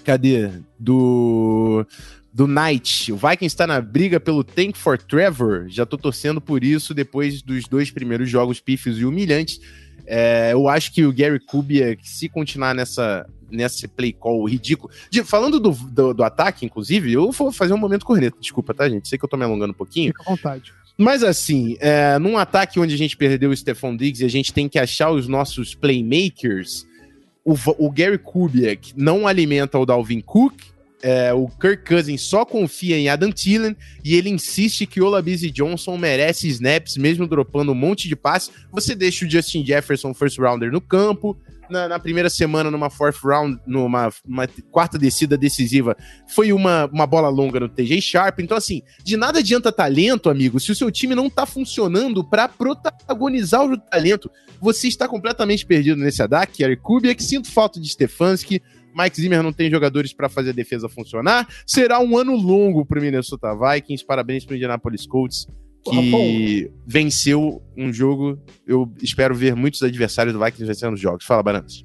Cadê? Do. Do Knight. O Vikings está na briga pelo Tank for Trevor. Já tô torcendo por isso depois dos dois primeiros jogos pífios e humilhantes. É, eu acho que o Gary Kubiak, se continuar nessa, nesse play call ridículo. De, falando do, do, do, ataque, inclusive, eu vou fazer um momento corneto. Desculpa, tá, gente? Sei que eu tô me alongando um pouquinho. Fica à vontade. Mas assim, é, num ataque onde a gente perdeu o Stephon Diggs e a gente tem que achar os nossos playmakers, o, o Gary Kubiak não alimenta o Dalvin Cook, é, o Kirk Cousins só confia em Adam Thielen e ele insiste que o Labizzi Johnson merece snaps, mesmo dropando um monte de passes. Você deixa o Justin Jefferson, first rounder, no campo, na, na, primeira semana, numa fourth round, numa quarta descida decisiva, foi uma, uma bola longa no TJ Sharp. Então, assim, de nada adianta talento, amigo, se o seu time não tá funcionando para protagonizar o talento. Você está completamente perdido nesse ataque, Eric Kubiak. Sinto falta de Stefanski. Mike Zimmer não tem jogadores para fazer a defesa funcionar. Será um ano longo para o Minnesota Vikings. Parabéns para o Indianapolis Colts que venceu um jogo. Eu espero ver muitos adversários do Vikings vencendo os jogos. Fala, Barantes.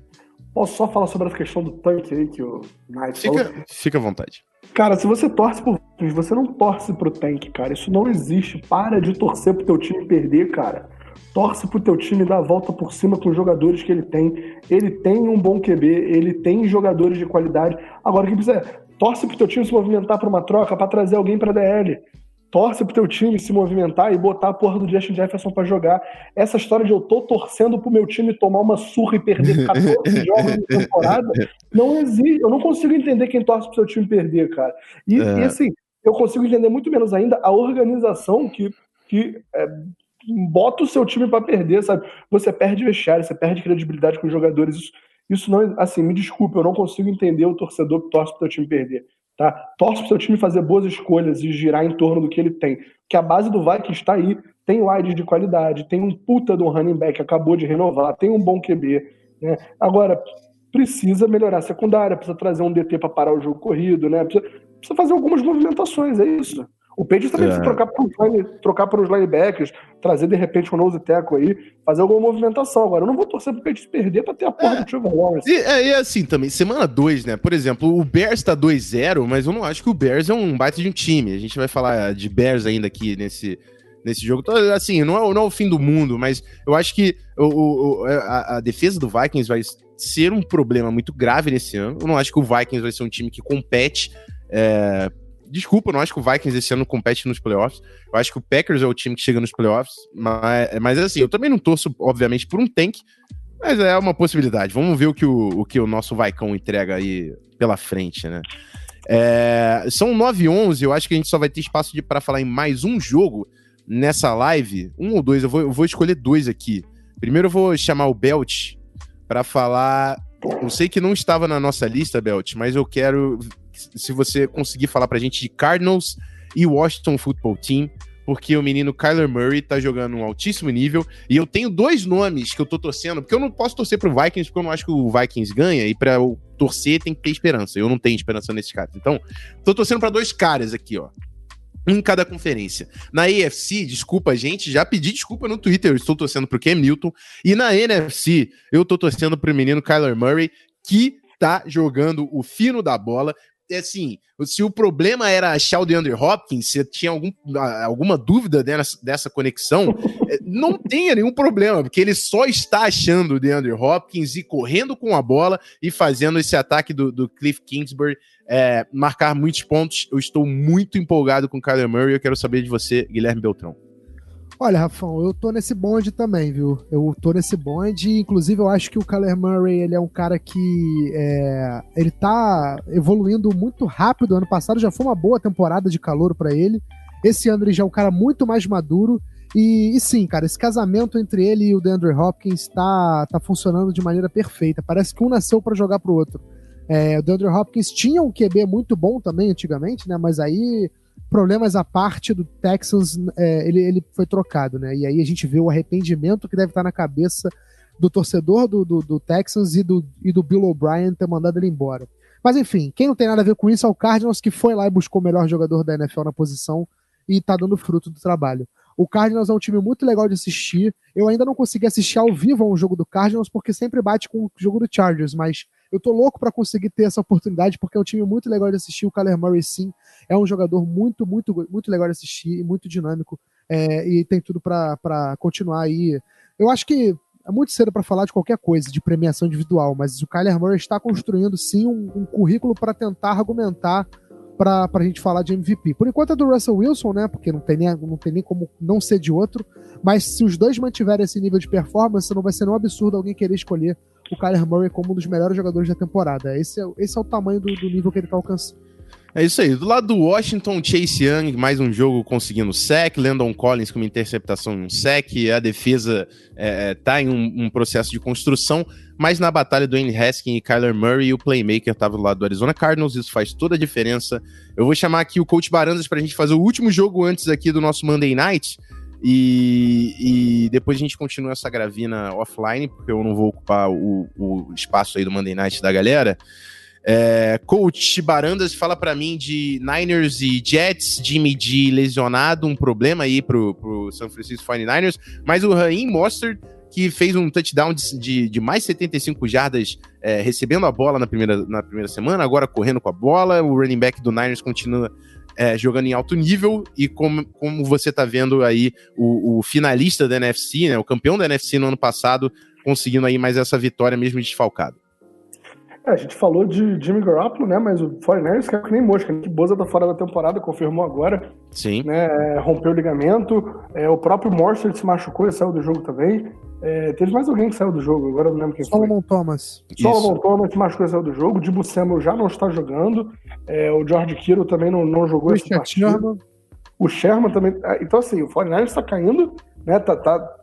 Posso só falar sobre a questão do tanque aí que o Knight fica, falou? Fica à vontade. Cara, se você torce por você não torce pro tanque, cara. Isso não existe. Para de torcer pro teu time perder, cara. Torce pro teu time dar a volta por cima com os jogadores que ele tem. Ele tem um bom QB, ele tem jogadores de qualidade. Agora, o que precisa é, torce pro teu time se movimentar para uma troca, para trazer alguém pra DL torce pro teu time se movimentar e botar a porra do Justin Jefferson para jogar. Essa história de eu tô torcendo pro meu time tomar uma surra e perder *laughs* 14 jogos de temporada, não existe. Eu não consigo entender quem torce pro seu time perder, cara. E, é. e assim, eu consigo entender muito menos ainda a organização que, que é, bota o seu time para perder, sabe? Você perde vestiário, você perde credibilidade com os jogadores. Isso, isso não, assim, me desculpe, eu não consigo entender o torcedor que torce pro seu time perder. Tá? Torce para o seu time fazer boas escolhas e girar em torno do que ele tem. Que a base do Vikings está aí. Tem wides de qualidade, tem um puta do running back, acabou de renovar, tem um bom QB. Né? Agora, precisa melhorar a secundária, precisa trazer um DT para parar o jogo corrido, né? Precisa, precisa fazer algumas movimentações, é isso. O Patriots também é. precisa trocar para, os trocar para os linebackers, trazer de repente um nose tackle aí, fazer alguma movimentação. Agora, eu não vou torcer para o Patriots perder para ter a porra é. do Trevor Lawrence. E, é, e assim também, semana 2, né? Por exemplo, o Bears tá 2-0, mas eu não acho que o Bears é um baita de um time. A gente vai falar de Bears ainda aqui nesse, nesse jogo. Então, assim, não é, não é o fim do mundo, mas eu acho que o, o a, a, defesa do Vikings vai ser um problema muito grave nesse ano. Eu não acho que o Vikings vai ser um time que compete é, Desculpa, eu não acho que o Vikings esse ano compete nos playoffs. Eu acho que o Packers é o time que chega nos playoffs. Mas, mas assim, eu também não torço, obviamente, por um tank. Mas é uma possibilidade. Vamos ver o que o, o, que o nosso Vaicão entrega aí pela frente, né? É, são 9 e 11, eu acho que a gente só vai ter espaço para falar em mais um jogo nessa live. Um ou dois, eu vou, eu vou escolher dois aqui. Primeiro eu vou chamar o Belt para falar. Eu sei que não estava na nossa lista, Belt, mas eu quero se você conseguir falar pra gente de Cardinals e Washington Football Team, porque o menino Kyler Murray tá jogando um altíssimo nível. E eu tenho dois nomes que eu tô torcendo, porque eu não posso torcer pro Vikings, porque eu não acho que o Vikings ganha, e pra eu torcer tem que ter esperança. Eu não tenho esperança nesses caras. Então, tô torcendo para dois caras aqui, ó. Em cada conferência. Na AFC, desculpa, gente, já pedi desculpa no Twitter, eu estou torcendo pro Cam Newton. E na NFC, eu tô torcendo pro menino Kyler Murray, que tá jogando o fino da bola, assim, se o problema era achar o DeAndre Hopkins, se tinha algum, alguma dúvida dessa, dessa conexão, é, não tenha nenhum problema, porque ele só está achando o DeAndre Hopkins e correndo com a bola e fazendo esse ataque do, do Cliff Kingsbury é, marcar muitos pontos. Eu estou muito empolgado com o Kyler Murray. Eu quero saber de você, Guilherme Beltrão. Olha, Rafão, eu tô nesse bonde também, viu? Eu tô nesse bonde, inclusive eu acho que o Kyler Murray, ele é um cara que é, ele tá evoluindo muito rápido. Ano passado já foi uma boa temporada de calor para ele. Esse ano ele já é um cara muito mais maduro. E, e, sim, cara, esse casamento entre ele e o DeAndre Hopkins tá, tá funcionando de maneira perfeita. Parece que um nasceu para jogar pro outro. É, o DeAndre Hopkins tinha um QB muito bom também antigamente, né? Mas aí problemas à parte do Texans, é, ele, ele foi trocado, né? E aí a gente vê o arrependimento que deve estar na cabeça do torcedor do, do, do Texans e do, e do Bill O'Brien ter mandado ele embora. Mas enfim, quem não tem nada a ver com isso é o Cardinals, que foi lá e buscou o melhor jogador da NFL na posição e tá dando fruto do trabalho. O Cardinals é um time muito legal de assistir. Eu ainda não consegui assistir ao vivo a um jogo do Cardinals, porque sempre bate com o jogo do Chargers, mas eu tô louco para conseguir ter essa oportunidade, porque é um time muito legal de assistir. O Kyler Murray, sim, é um jogador muito, muito, muito legal de assistir e muito dinâmico. É, e tem tudo para continuar aí. Eu acho que é muito cedo para falar de qualquer coisa, de premiação individual, mas o Kyler Murray está construindo, sim, um, um currículo para tentar argumentar para a gente falar de MVP. Por enquanto é do Russell Wilson, né? Porque não tem, nem, não tem nem como não ser de outro. Mas se os dois mantiverem esse nível de performance, não vai ser um absurdo alguém querer escolher o Kyler Murray como um dos melhores jogadores da temporada. Esse é, esse é o tamanho do, do nível que ele está alcançando. É isso aí. Do lado do Washington, Chase Young, mais um jogo conseguindo sec, Landon Collins com uma interceptação em um sec, a defesa é, é tá em um, um, processo de construção, mas na batalha do Wayne Haskins e Kyler Murray, o playmaker estava do lado do Arizona Cardinals, isso faz toda a diferença. Eu vou chamar aqui o coach Barandas para a gente fazer o último jogo antes aqui do nosso Monday Night, e, e, depois a gente continua essa gravina offline, porque eu não vou ocupar o, o espaço aí do Monday Night da galera. É, coach Barandas fala para mim de Niners e Jets, Jimmy G lesionado, um problema aí pro, pro San Francisco 49ers, mas o Raheem Mostert que fez um touchdown de, de, de mais 75 jardas é, recebendo a bola na primeira, na primeira semana, agora correndo com a bola. O running back do Niners continua é, jogando em alto nível e como, como você está vendo aí o, o, finalista da NFC, né, o campeão da NFC no ano passado, conseguindo aí mais essa vitória mesmo desfalcado. É, a gente falou de Jimmy Garoppolo, né? Mas o 49ers caiu que nem mosca. Nick Boza tá fora da temporada, confirmou agora. Sim. Né, é, rompeu o ligamento. É, o próprio Morse se machucou e saiu do jogo também. É, teve mais alguém que saiu do jogo, agora eu não lembro quem Solomon foi. Thomas. Solomon Thomas se machucou e saiu do jogo. O Dibu Samuel já não está jogando. É, o George Kittle também não, não jogou o esse partido. O Sherman também. É, então, assim, o 49ers está caindo, né? Tá, tá,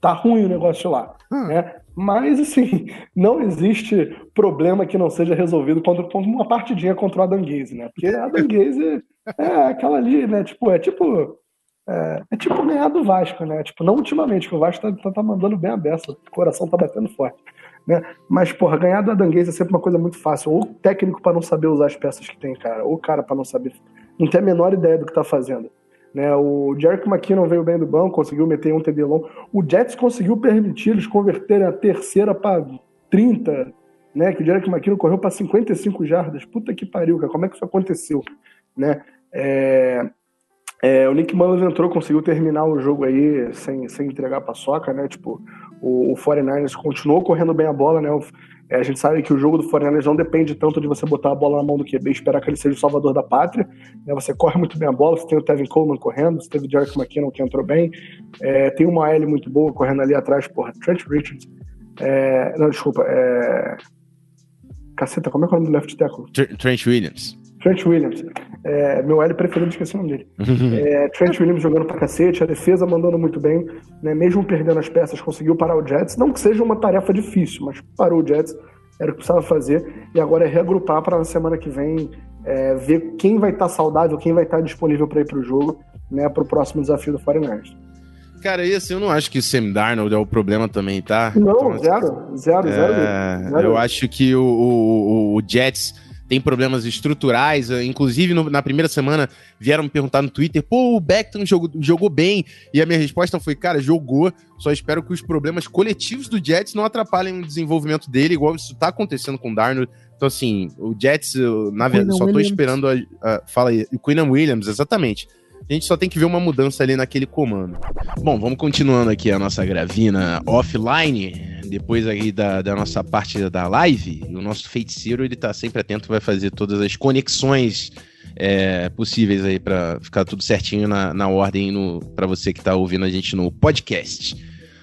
tá ruim o negócio lá. Hum. Né? Mas, assim, não existe problema que não seja resolvido contra, uma partidinha contra o Adam Gaze, né? Porque a *laughs* Adam Gaze é aquela ali, né? Tipo, é tipo. É, é, tipo ganhar do Vasco, né? Tipo, não ultimamente, que o Vasco tá, tá, tá mandando bem a beça, o coração tá batendo forte. Né? Mas, porra, ganhar do Adanguês é sempre uma coisa muito fácil. Ou técnico para não saber usar as peças que tem, cara. Ou cara para não saber. Não ter a menor ideia do que tá fazendo. Né? O Jerick McKinnon veio bem do banco, conseguiu meter um TD longo. O Jets conseguiu permitir eles converterem a terceira para 30, né? Que o Jerick McKinnon correu para 55 jardas. Puta que pariu, cara. Como é que isso aconteceu? Né? É... É, o Nick Mullins entrou, conseguiu terminar o jogo aí sem, sem entregar a paçoca, né? Tipo, o, o 49ers continuou correndo bem a bola, né? O, é, a gente sabe que o jogo do 49ers não depende tanto de você botar a bola na mão do QB e esperar que ele seja o salvador da pátria. Né? Você corre muito bem a bola, você tem o Tevin Coleman correndo, você teve o Jerick McKinnon que entrou bem, é, tem uma L muito boa correndo ali atrás, porra, Trent Richards. É, não, desculpa, é... Caceta, como é que é o nome do left tackle? Trent Williams. Trent Williams. É, meu L preferido, esqueci o nome dele. É, Trent Williams jogando pra cacete, a defesa mandando muito bem, né, mesmo perdendo as peças, conseguiu parar o Jets. Não que seja uma tarefa difícil, mas parou o Jets, era o que precisava fazer. E agora é reagrupar para na semana que vem é, ver quem vai estar tá saudável, quem vai estar tá disponível para ir para o jogo, né, para o próximo desafio do 49ers. Cara, e assim, eu não acho que o Sam Darnold é o problema também, tá? Não, então, zero, zero, é, zero, zero. Eu acho que o, o, o Jets tem problemas estruturais. Eh, inclusive, no, na primeira semana, vieram me perguntar no Twitter: pô, o Beckton jogou, jogou bem. E a minha resposta foi: cara, jogou. Só espero que os problemas coletivos do Jets não atrapalhem o desenvolvimento dele, igual isso tá acontecendo com o Darnold. Então, assim, o Jets, na verdade, só tô Williams. esperando a, a. Fala aí, o Quinn Williams, exatamente. A gente só tem que ver uma mudança ali naquele comando. Bom, vamos continuando aqui a nossa gravina offline. Depois aí da, da nossa parte da live, o nosso feiticeiro ele tá sempre atento, vai fazer todas as conexões é, possíveis aí para ficar tudo certinho na, na ordem para você que tá ouvindo a gente no podcast.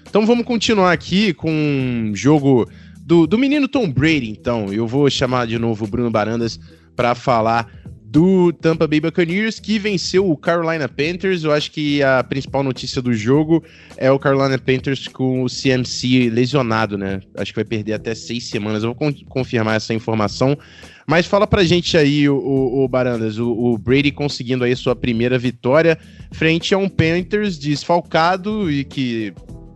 Então vamos continuar aqui com um jogo do, do menino Tom Brady, então. Eu vou chamar de novo o Bruno Barandas para falar do Tampa Bay Buccaneers, que venceu o Carolina Panthers. Eu acho que a principal notícia do jogo é o Carolina Panthers com o CMC lesionado, né? Acho que vai perder até seis semanas. Eu vou con confirmar essa informação. Mas fala pra gente aí, o, o, o Barandas, o, o, Brady conseguindo aí sua primeira vitória frente a um Panthers desfalcado e que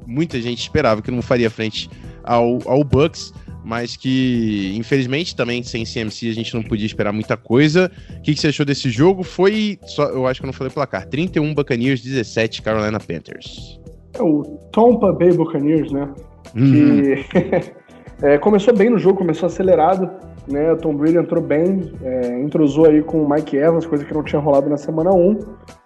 muita gente esperava que não faria frente ao, ao Bucks mas que infelizmente também sem CMC a gente não podia esperar muita coisa. O que, que você achou desse jogo? Foi, só, eu acho que eu não falei placar, 31 Buccaneers, 17 Carolina Panthers. É o Tampa Bay Buccaneers, né? Uhum. Que *laughs* é, começou bem no jogo, começou acelerado, né? O Tom Brady entrou bem, é, entrosou aí com o Mike Evans, coisa que não tinha rolado na semana 1.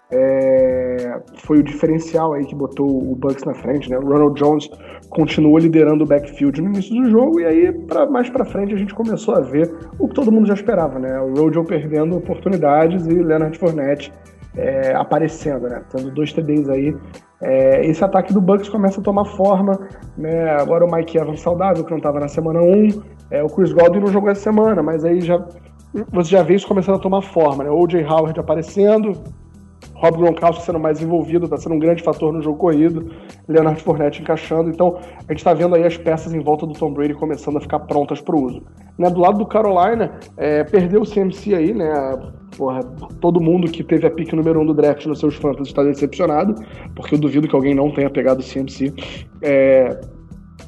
É, foi o diferencial aí que botou o Bucks na frente, né? O Ronald Jones continuou liderando o backfield no início do jogo e aí pra, mais para frente a gente começou a ver o que todo mundo já esperava, né? O Rojo perdendo oportunidades e Leonard Fournette é, aparecendo, né? Tendo dois TDs aí. É, esse ataque do Bucks começa a tomar forma, né? Agora o Mike Evans saudável, que não estava na semana 1, é, o Chris Godwin não jogou essa semana, mas aí já você já vê isso começando a tomar forma, né? O O.J. Howard aparecendo, Rob Gronkowski sendo mais envolvido, está sendo um grande fator no jogo corrido, Leonard Fournette encaixando. Então, a gente está vendo aí as peças em volta do Tom Brady começando a ficar prontas para o uso. Né, do lado do Carolina, é, perdeu o CMC aí, né? Porra, todo mundo que teve a pick número 1 um do draft nos seus fantasy está decepcionado, porque eu duvido que alguém não tenha pegado o CMC. É,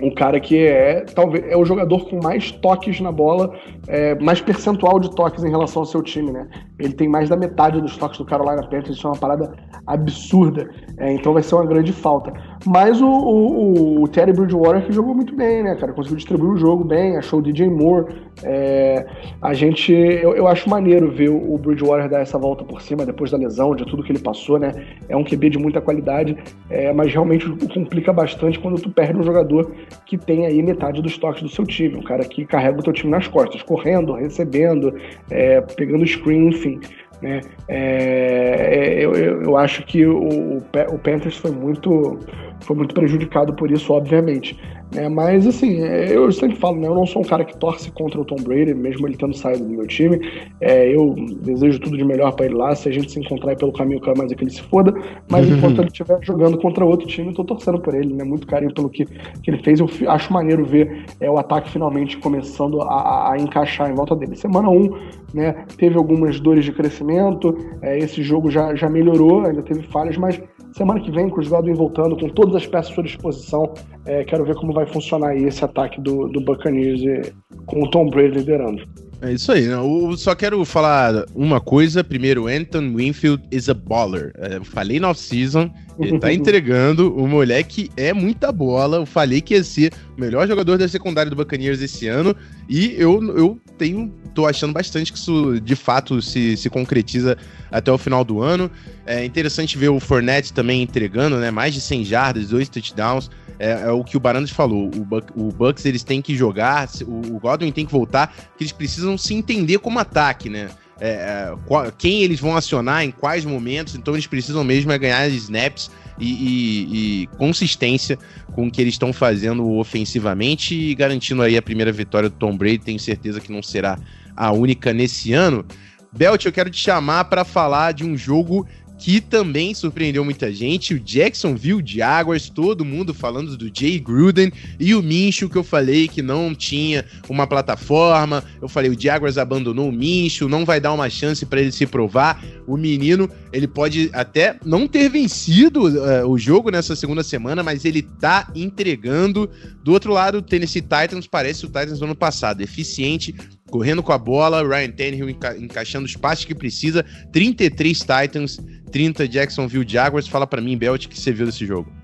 um cara que é talvez é o jogador com mais toques na bola, é, mais percentual de toques em relação ao seu time, né? Ele tem mais da metade dos toques do Carolina Panthers, isso é uma parada absurda. É, então vai ser uma grande falta. Mas o, o, o, Terry Bridgewater que jogou muito bem, né, cara? Conseguiu distribuir o jogo bem, achou o DJ Moore. É, a gente. Eu, eu, acho maneiro ver o Bridgewater dar essa volta por cima depois da lesão, de tudo que ele passou, né? É um QB de muita qualidade, é, mas realmente complica bastante quando tu perde um jogador que tem aí metade dos toques do seu time. Um cara que carrega o teu time nas costas, correndo, recebendo, é, pegando screen, enfim. Né? É, eu, eu, eu, acho que o, o Panthers foi muito, foi muito prejudicado por isso, obviamente. É, mas assim, eu sempre falo, né? Eu não sou um cara que torce contra o Tom Brady, mesmo ele tendo saído do meu time. É, eu desejo tudo de melhor para ele lá. Se a gente se encontrar pelo caminho, quero mais é que ele se foda. Mas *laughs* enquanto ele estiver jogando contra outro time, eu tô torcendo por ele, né? Muito carinho pelo que, que ele fez. Eu acho maneiro ver é, o ataque finalmente começando a, a encaixar em volta dele. Semana 1, né? Teve algumas dores de crescimento. É, esse jogo já, já melhorou, ainda teve falhas, mas semana que vem, os Godwin voltando, com todas as peças à sua disposição, é, quero ver como vai funcionar aí esse ataque do, do Buccaneers e, com o Tom Brady liderando. É isso aí, né? Eu só quero falar uma coisa. Primeiro, Anton Winfield is a baller. É, eu falei no off-season, ele tá *laughs* entregando. O moleque é muita bola. Eu falei que ia ser o melhor jogador da secundária do Buccaneers esse ano. E eu, eu tenho, tô achando bastante que isso de fato se, se concretiza até o final do ano. É interessante ver o Fournette também entregando, né? Mais de 100 jardas, dois touchdowns. É, é o que o Barandas falou. O, Buc o, Bucks eles têm que jogar, o, o Godwin tem que voltar, que eles precisam se entender como ataque, né? É, é, qual, quem eles vão acionar, em quais momentos, então eles precisam mesmo é ganhar snaps e, e, e consistência com o que eles estão fazendo ofensivamente e garantindo aí a primeira vitória do Tom Brady. Tenho certeza que não será a única nesse ano. Belt, eu quero te chamar para falar de um jogo que também surpreendeu muita gente, o Jacksonville Jaguars, todo mundo falando do Jay Gruden e o Mincho que eu falei que não tinha uma plataforma. Eu falei o Jaguars abandonou o Mincho, não vai dar uma chance para ele se provar. O menino, ele pode até não ter vencido uh, o jogo nessa segunda semana, mas ele tá entregando. Do outro lado, o Tennessee Titans parece o Titans do ano passado, eficiente, correndo com a bola, Ryan Tannehill enca encaixando os passes que precisa, 33 Titans, 30 Jacksonville Jaguars. Fala para mim, Belt, o que você viu desse jogo?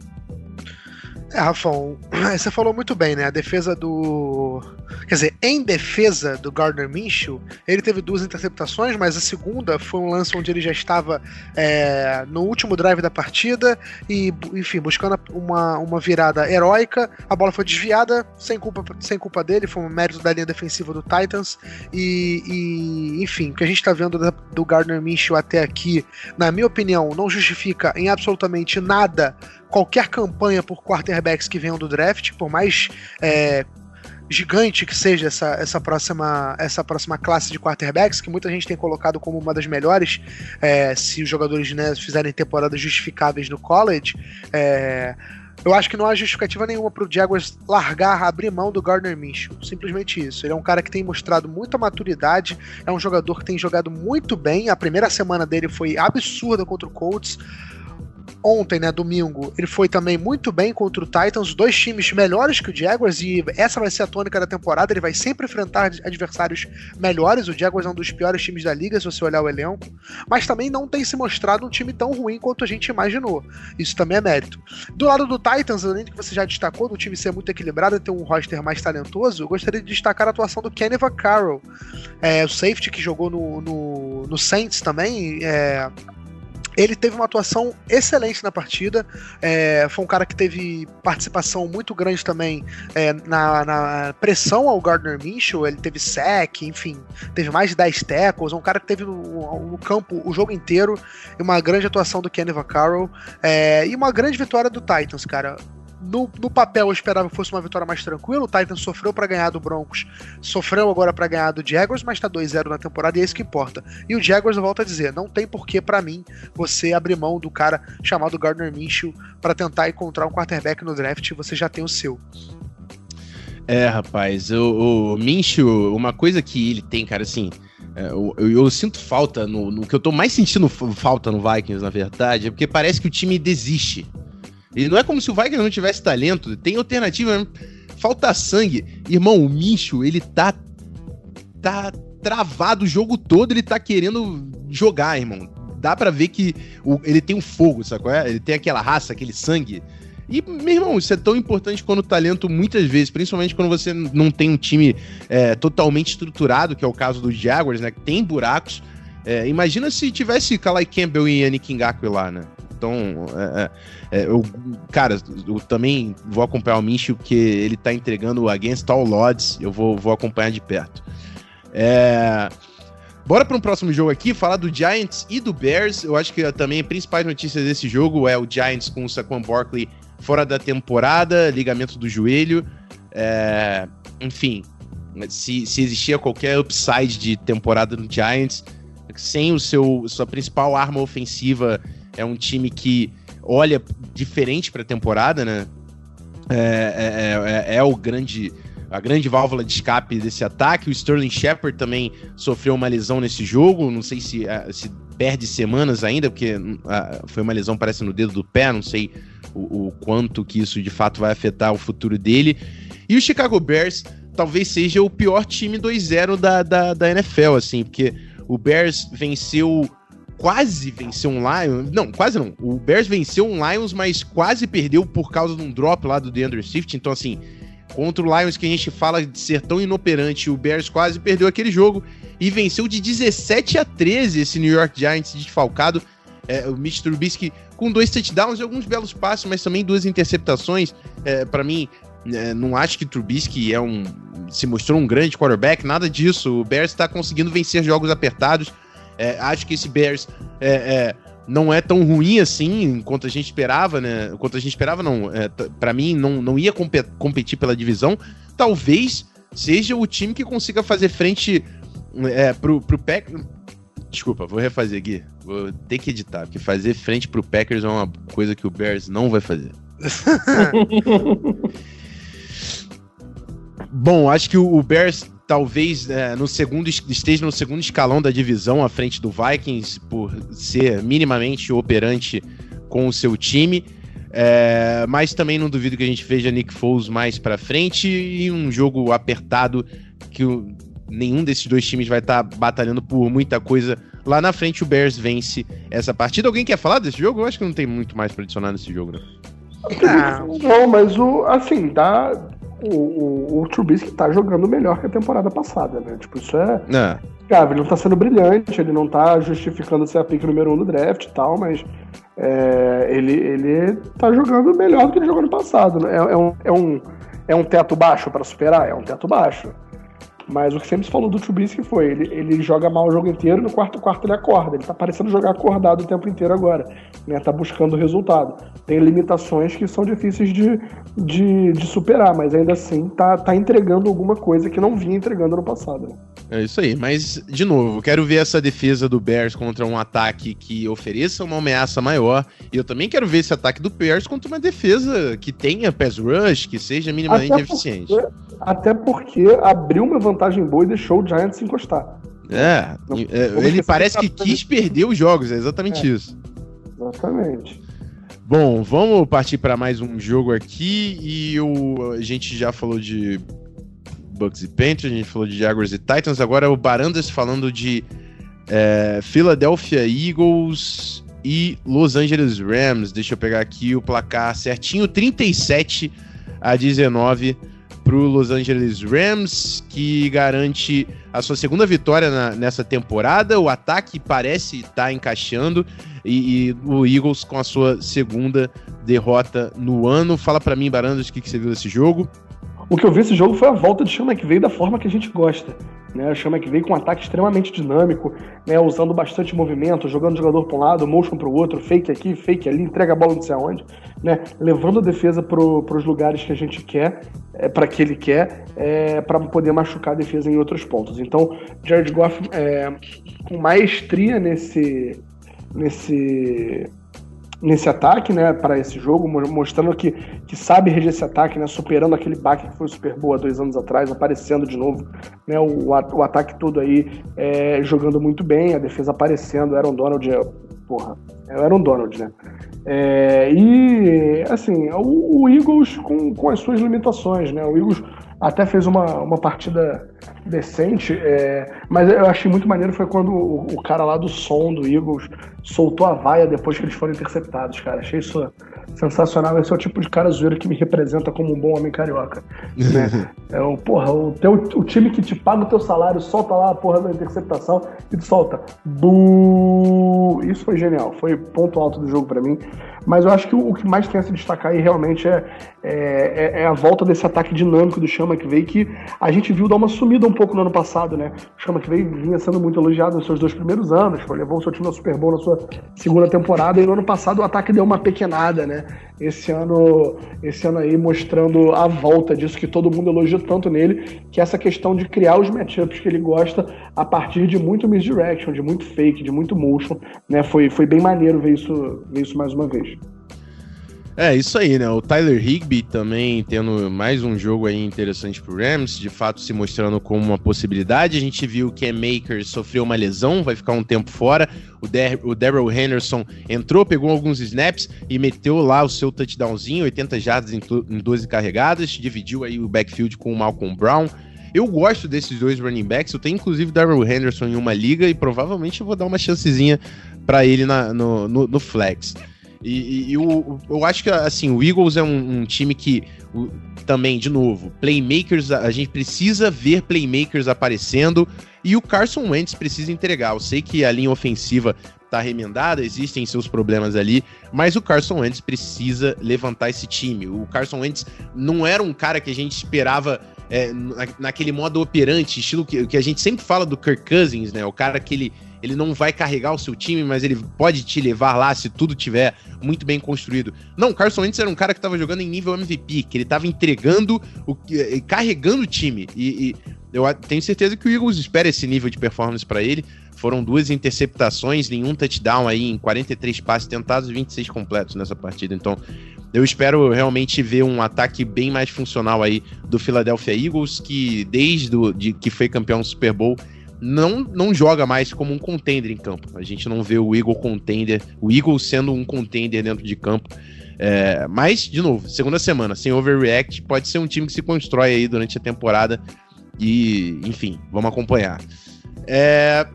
É, Rafão, *clears throat* você falou muito bem, né? A defesa do. Quer dizer, em defesa do Gardner Minshew, ele teve duas interceptações, mas a segunda foi um lance onde ele já estava é, no último drive da partida e, enfim, buscando uma, uma virada heróica. A bola foi desviada, sem culpa, sem culpa dele, foi um mérito da linha defensiva do Titans. E, e enfim, o que a gente está vendo do Gardner Minshew até aqui, na minha opinião, não justifica em absolutamente nada qualquer campanha por quarterbacks que venham do draft, por mais é, gigante que seja essa, essa, próxima, essa próxima classe de quarterbacks, que muita gente tem colocado como uma das melhores, é, se os jogadores né, fizerem temporadas justificáveis no college. É, eu acho que não há justificativa nenhuma para o Jaguars largar, abrir mão do Gardner Minshew. Simplesmente isso. Ele é um cara que tem mostrado muita maturidade, é um jogador que tem jogado muito bem. A primeira semana dele foi absurda contra o Colts ontem, né, domingo, ele foi também muito bem contra o Titans, dois times melhores que o Jaguars, e essa vai ser a tônica da temporada. Ele vai sempre enfrentar adversários melhores. O Jaguars é um dos piores times da liga, se você olhar o elenco, mas também não tem se mostrado um time tão ruim quanto a gente imaginou. Isso também é mérito. Do lado do Titans, além do que você já destacou, do time ser muito equilibrado e ter um roster mais talentoso, eu gostaria de destacar a atuação do Kenny Vaccaro, é, o safety que jogou no, no, no Saints também. É, ele teve uma atuação excelente na partida. É, foi um cara que teve participação muito grande também é, na, na, pressão ao Gardner Minshew. Ele teve sec, enfim, teve mais de 10 tackles. Um cara que teve no, no campo o jogo inteiro. E uma grande atuação do Kenny Vaccaro. É, e uma grande vitória do Titans, cara no, no papel eu esperava que fosse uma vitória mais tranquila. O Titans sofreu para ganhar do Broncos, sofreu agora para ganhar do Jaguars, mas tá 2-0 na temporada e é isso que importa. E o Jaguars, eu volto a dizer, não tem porquê para mim você abrir mão do cara chamado Gardner Minshew para tentar encontrar um quarterback no draft, você já tem o seu. É, rapaz, o, o Minshew, uma coisa que ele tem, cara, assim, é, eu, eu, eu, sinto falta, no, no, que eu tô mais sentindo falta no Vikings, na verdade, é porque parece que o time desiste. E não é como se o Vikings não tivesse talento, tem alternativa, falta sangue. Irmão, o Mincho, ele tá tá travado o jogo todo, ele tá querendo jogar, irmão. Dá para ver que o, ele tem um fogo, sacou? É? Ele tem aquela raça, aquele sangue. E, meu irmão, isso é tão importante quanto o talento, muitas vezes, principalmente quando você não tem um time é, totalmente estruturado, que é o caso dos Jaguars, né? Que tem buracos. É, imagina se tivesse Kalai Campbell e Yannick Ngakwe lá, né? Então, é, é, é, eu, cara, eu também vou acompanhar o Minshew, porque ele tá entregando Against All Odds, eu vou, vou acompanhar de perto. É... Bora para um próximo jogo aqui, falar do Giants e do Bears. Eu acho que também a principal notícia desse jogo é o Giants com o Saquon Barkley fora da temporada, ligamento do joelho. É... Enfim, se, se existia qualquer upside de temporada no Giants, sem o seu sua principal arma ofensiva é um time que olha diferente para a temporada, né? É, é, é, é, o grande a grande válvula de escape desse ataque. O Sterling Shepard também sofreu uma lesão nesse jogo. Não sei se, é, se perde semanas ainda, porque uh, foi uma lesão, parece, no dedo do pé. Não sei o, o, quanto que isso de fato vai afetar o futuro dele. E o Chicago Bears talvez seja o pior time 2-0 da, da, da NFL, assim, porque o Bears venceu quase venceu um Lions. Não, quase não. O Bears venceu um Lions, mas quase perdeu por causa de um drop lá do DeAndre Swift. Então, assim, contra o Lions que a gente fala de ser tão inoperante, o Bears quase perdeu aquele jogo e venceu de 17 a 13 esse New York Giants desfalcado. É, o Mitch Trubisky com dois touchdowns e alguns belos passes, mas também duas interceptações. É, para mim, é, não acho que Trubisky é um se mostrou um grande quarterback, nada disso. O Bears está conseguindo vencer jogos apertados. É, acho que esse Bears é, é, não é tão ruim assim quanto a gente esperava, né? Quanto a gente esperava, não. É, para mim, não, não ia competir pela divisão. Talvez seja o time que consiga fazer frente é, pro, pro Packers. Desculpa, vou refazer aqui. Vou ter que editar, porque fazer frente pro Packers é uma coisa que o Bears não vai fazer. *laughs* Bom, acho que o Bears talvez é, no segundo esteja no segundo escalão da divisão à frente do Vikings por ser minimamente operante com o seu time. É, mas também não duvido que a gente veja Nick Foles mais para frente e um jogo apertado que nenhum desses dois times vai estar tá batalhando por muita coisa lá na frente. O Bears vence essa partida. Alguém quer falar desse jogo? Eu acho que não tem muito mais pra adicionar nesse jogo, né? Não, mas o, assim, dá. O, o, o Trubisky tá jogando melhor que a temporada passada, né? Tipo, isso é. é. Cara, ele não tá sendo brilhante, ele não tá justificando ser a pick número um do draft e tal, mas é, ele, ele tá jogando melhor do que ele jogou no passado. Né? É, é, um, é, um, é um teto baixo para superar? É um teto baixo. Mas o que sempre se falou do Trubisky foi, ele, ele joga mal o jogo inteiro, no quarto quarto ele acorda. Ele tá parecendo jogar acordado o tempo inteiro agora. Né? Tá buscando o resultado. Tem limitações que são difíceis de, de, de superar, mas ainda assim tá, tá entregando alguma coisa que não vinha entregando no passado. Né? É isso aí, mas de novo, quero ver essa defesa do Bears contra um ataque que ofereça uma ameaça maior. E eu também quero ver esse ataque do Bears contra uma defesa que tenha pass rush, que seja minimamente até eficiente. Porque, até porque abriu uma vantagem boa e deixou o Giants encostar. É, Não, é ele parece que quis perder os jogos, é exatamente é, isso. Exatamente. Bom, vamos partir para mais um jogo aqui e o, a gente já falou de Bucks e Panthers, a gente falou de Jaguars e Titans, agora o Barandas falando de é, Philadelphia Eagles e Los Angeles Rams. Deixa eu pegar aqui o placar certinho, 37 a 19 para o Los Angeles Rams, que garante a sua segunda vitória na, nessa temporada. O ataque parece estar tá encaixando e, e, o Eagles com a sua segunda derrota no ano. Fala para mim, Barandas, o que, que você viu desse jogo? O que eu vi esse jogo foi a volta de Sean McVay da forma que a gente gosta. Né? O Sean McVay com um ataque extremamente dinâmico, né? usando bastante movimento, jogando jogador para um lado, motion para o outro, fake aqui, fake ali, entrega a bola não sei aonde, né? levando a defesa para os lugares que a gente quer, é, para que ele quer, é, para poder machucar a defesa em outros pontos. Então, Jared Goff é, com maestria nesse, nesse nesse ataque, né, para esse jogo, mostrando que, que sabe reger esse ataque, né, superando aquele baque que foi super boa dois anos atrás, aparecendo de novo, né, o, o ataque todo aí é, jogando muito bem, a defesa aparecendo, Aaron Donald, é, porra, é o Aaron Donald, né, é, e, assim, o, o, Eagles com, com as suas limitações, né, o Eagles até fez uma, uma partida decente, é, mas eu achei muito maneiro foi quando o, o, cara lá do som do Eagles soltou a vaia depois que eles foram interceptados, cara. Achei isso sensacional. Esse é o tipo de cara zoeiro que me representa como um bom homem carioca. né? *laughs* É o, porra, o, teu, o time que te paga o teu salário solta lá a porra da interceptação e tu solta. Buuuu! Isso foi genial. Foi ponto alto do jogo para mim. Mas eu acho que o, o, que mais tem a se destacar aí realmente é, é, é, é a volta desse ataque dinâmico do Chama que veio, que a gente viu dar uma sumida um pouco no ano passado, né? O Chama que veio vinha sendo muito elogiado nos seus dois primeiros anos, levou o seu time ao Super Bowl na sua segunda temporada, e no ano passado o ataque deu uma pequenada, né? Esse ano, esse ano aí mostrando a volta disso que todo mundo elogiou tanto nele, que é essa questão de criar os matchups que ele gosta a partir de muito misdirection, de muito fake, de muito motion, né? Foi, foi bem maneiro ver isso, ver isso mais uma vez. É, isso aí, né? O Tyler Higby também tendo mais um jogo aí interessante pro Rams, de fato se mostrando como uma possibilidade. A gente viu que a Makers sofreu uma lesão, vai ficar um tempo fora. O, Der o Daryl Henderson entrou, pegou alguns snaps e meteu lá o seu touchdownzinho, 80 jardas em, em 12 carregadas, dividiu aí o backfield com o Malcolm Brown. Eu gosto desses dois running backs. Eu tenho inclusive Daryl Henderson em uma liga e provavelmente eu vou dar uma chancezinha para ele na, no, no, no flex. E, e o, eu acho que assim, o Eagles é um, um time que o, também, de novo, playmakers, a, a gente precisa ver playmakers aparecendo e o Carson Wentz precisa entregar. Eu sei que a linha ofensiva tá remendada, existem seus problemas ali, mas o Carson Wentz precisa levantar esse time. O Carson Wentz não era um cara que a gente esperava é, naquele modo operante, estilo que, que a gente sempre fala do Kirk Cousins, né? O cara que ele ele não vai carregar o seu time, mas ele pode te levar lá se tudo tiver muito bem construído. Não, o Carson Wentz era um cara que estava jogando em nível MVP, que ele estava entregando, o, eh, carregando o time. E, e, eu tenho certeza que o Eagles espera esse nível de performance para ele. Foram duas interceptações, nenhum touchdown aí em 43 passes tentados e 26 completos nessa partida. Então, eu espero realmente ver um ataque bem mais funcional aí do Philadelphia Eagles, que desde do, de, que foi campeão do Super Bowl não, não joga mais como um contender em campo. A gente não vê o Eagle contender, o Eagle sendo um contender dentro de campo. É, mas, de novo, segunda semana, sem overreact, pode ser um time que se constrói aí durante a temporada E, enfim, vamos acompanhar. É,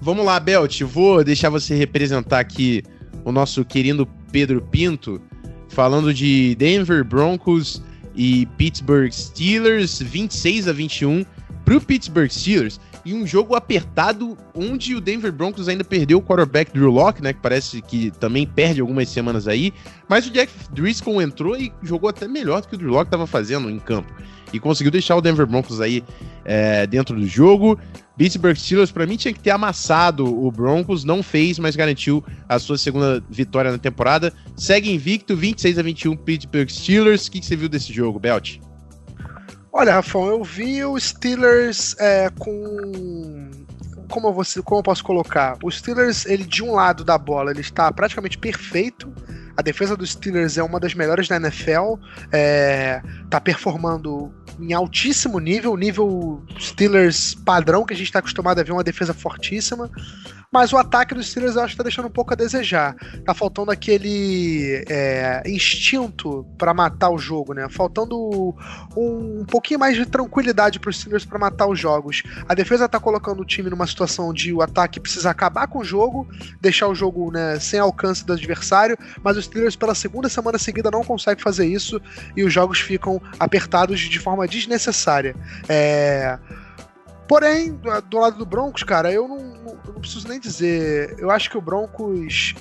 vamos lá, Belt. Vou deixar você representar aqui o nosso querido Pedro Pinto, falando de Denver Broncos e Pittsburgh Steelers, 26 a 21 para o Pittsburgh Steelers. E um jogo apertado, onde o Denver Broncos ainda perdeu o quarterback Drew Locke, né? Que parece que também perde algumas semanas aí. Mas o Jack Driscoll entrou e jogou até melhor do que o Drew Locke estava fazendo em campo. E conseguiu deixar o Denver Broncos aí é, dentro do jogo. Pittsburgh Steelers, para mim, tinha que ter amassado o Broncos, não fez, mas garantiu a sua segunda vitória na temporada. Segue invicto, 26 a 21 Pittsburgh Steelers. O que, que você viu desse jogo, Belt? Olha, Rafão, eu vi o Steelers é, com. Como eu, vou, como eu posso colocar? O Steelers, ele de um lado da bola, ele está praticamente perfeito. A defesa dos Steelers é uma das melhores da NFL. É, tá performando em altíssimo nível, nível Steelers padrão que a gente está acostumado a ver uma defesa fortíssima. Mas o ataque dos Steelers eu acho que tá deixando um pouco a desejar. Tá faltando aquele é, instinto para matar o jogo, né? Faltando um, um pouquinho mais de tranquilidade para os Steelers para matar os jogos. A defesa tá colocando o time numa situação de o ataque precisa acabar com o jogo, deixar o jogo né, sem alcance do adversário, mas os Steelers pela segunda semana seguida não conseguem fazer isso e os jogos ficam apertados de forma desnecessária. É Porém, do lado do Broncos, cara, eu não, não preciso nem dizer. Eu acho que o Broncos.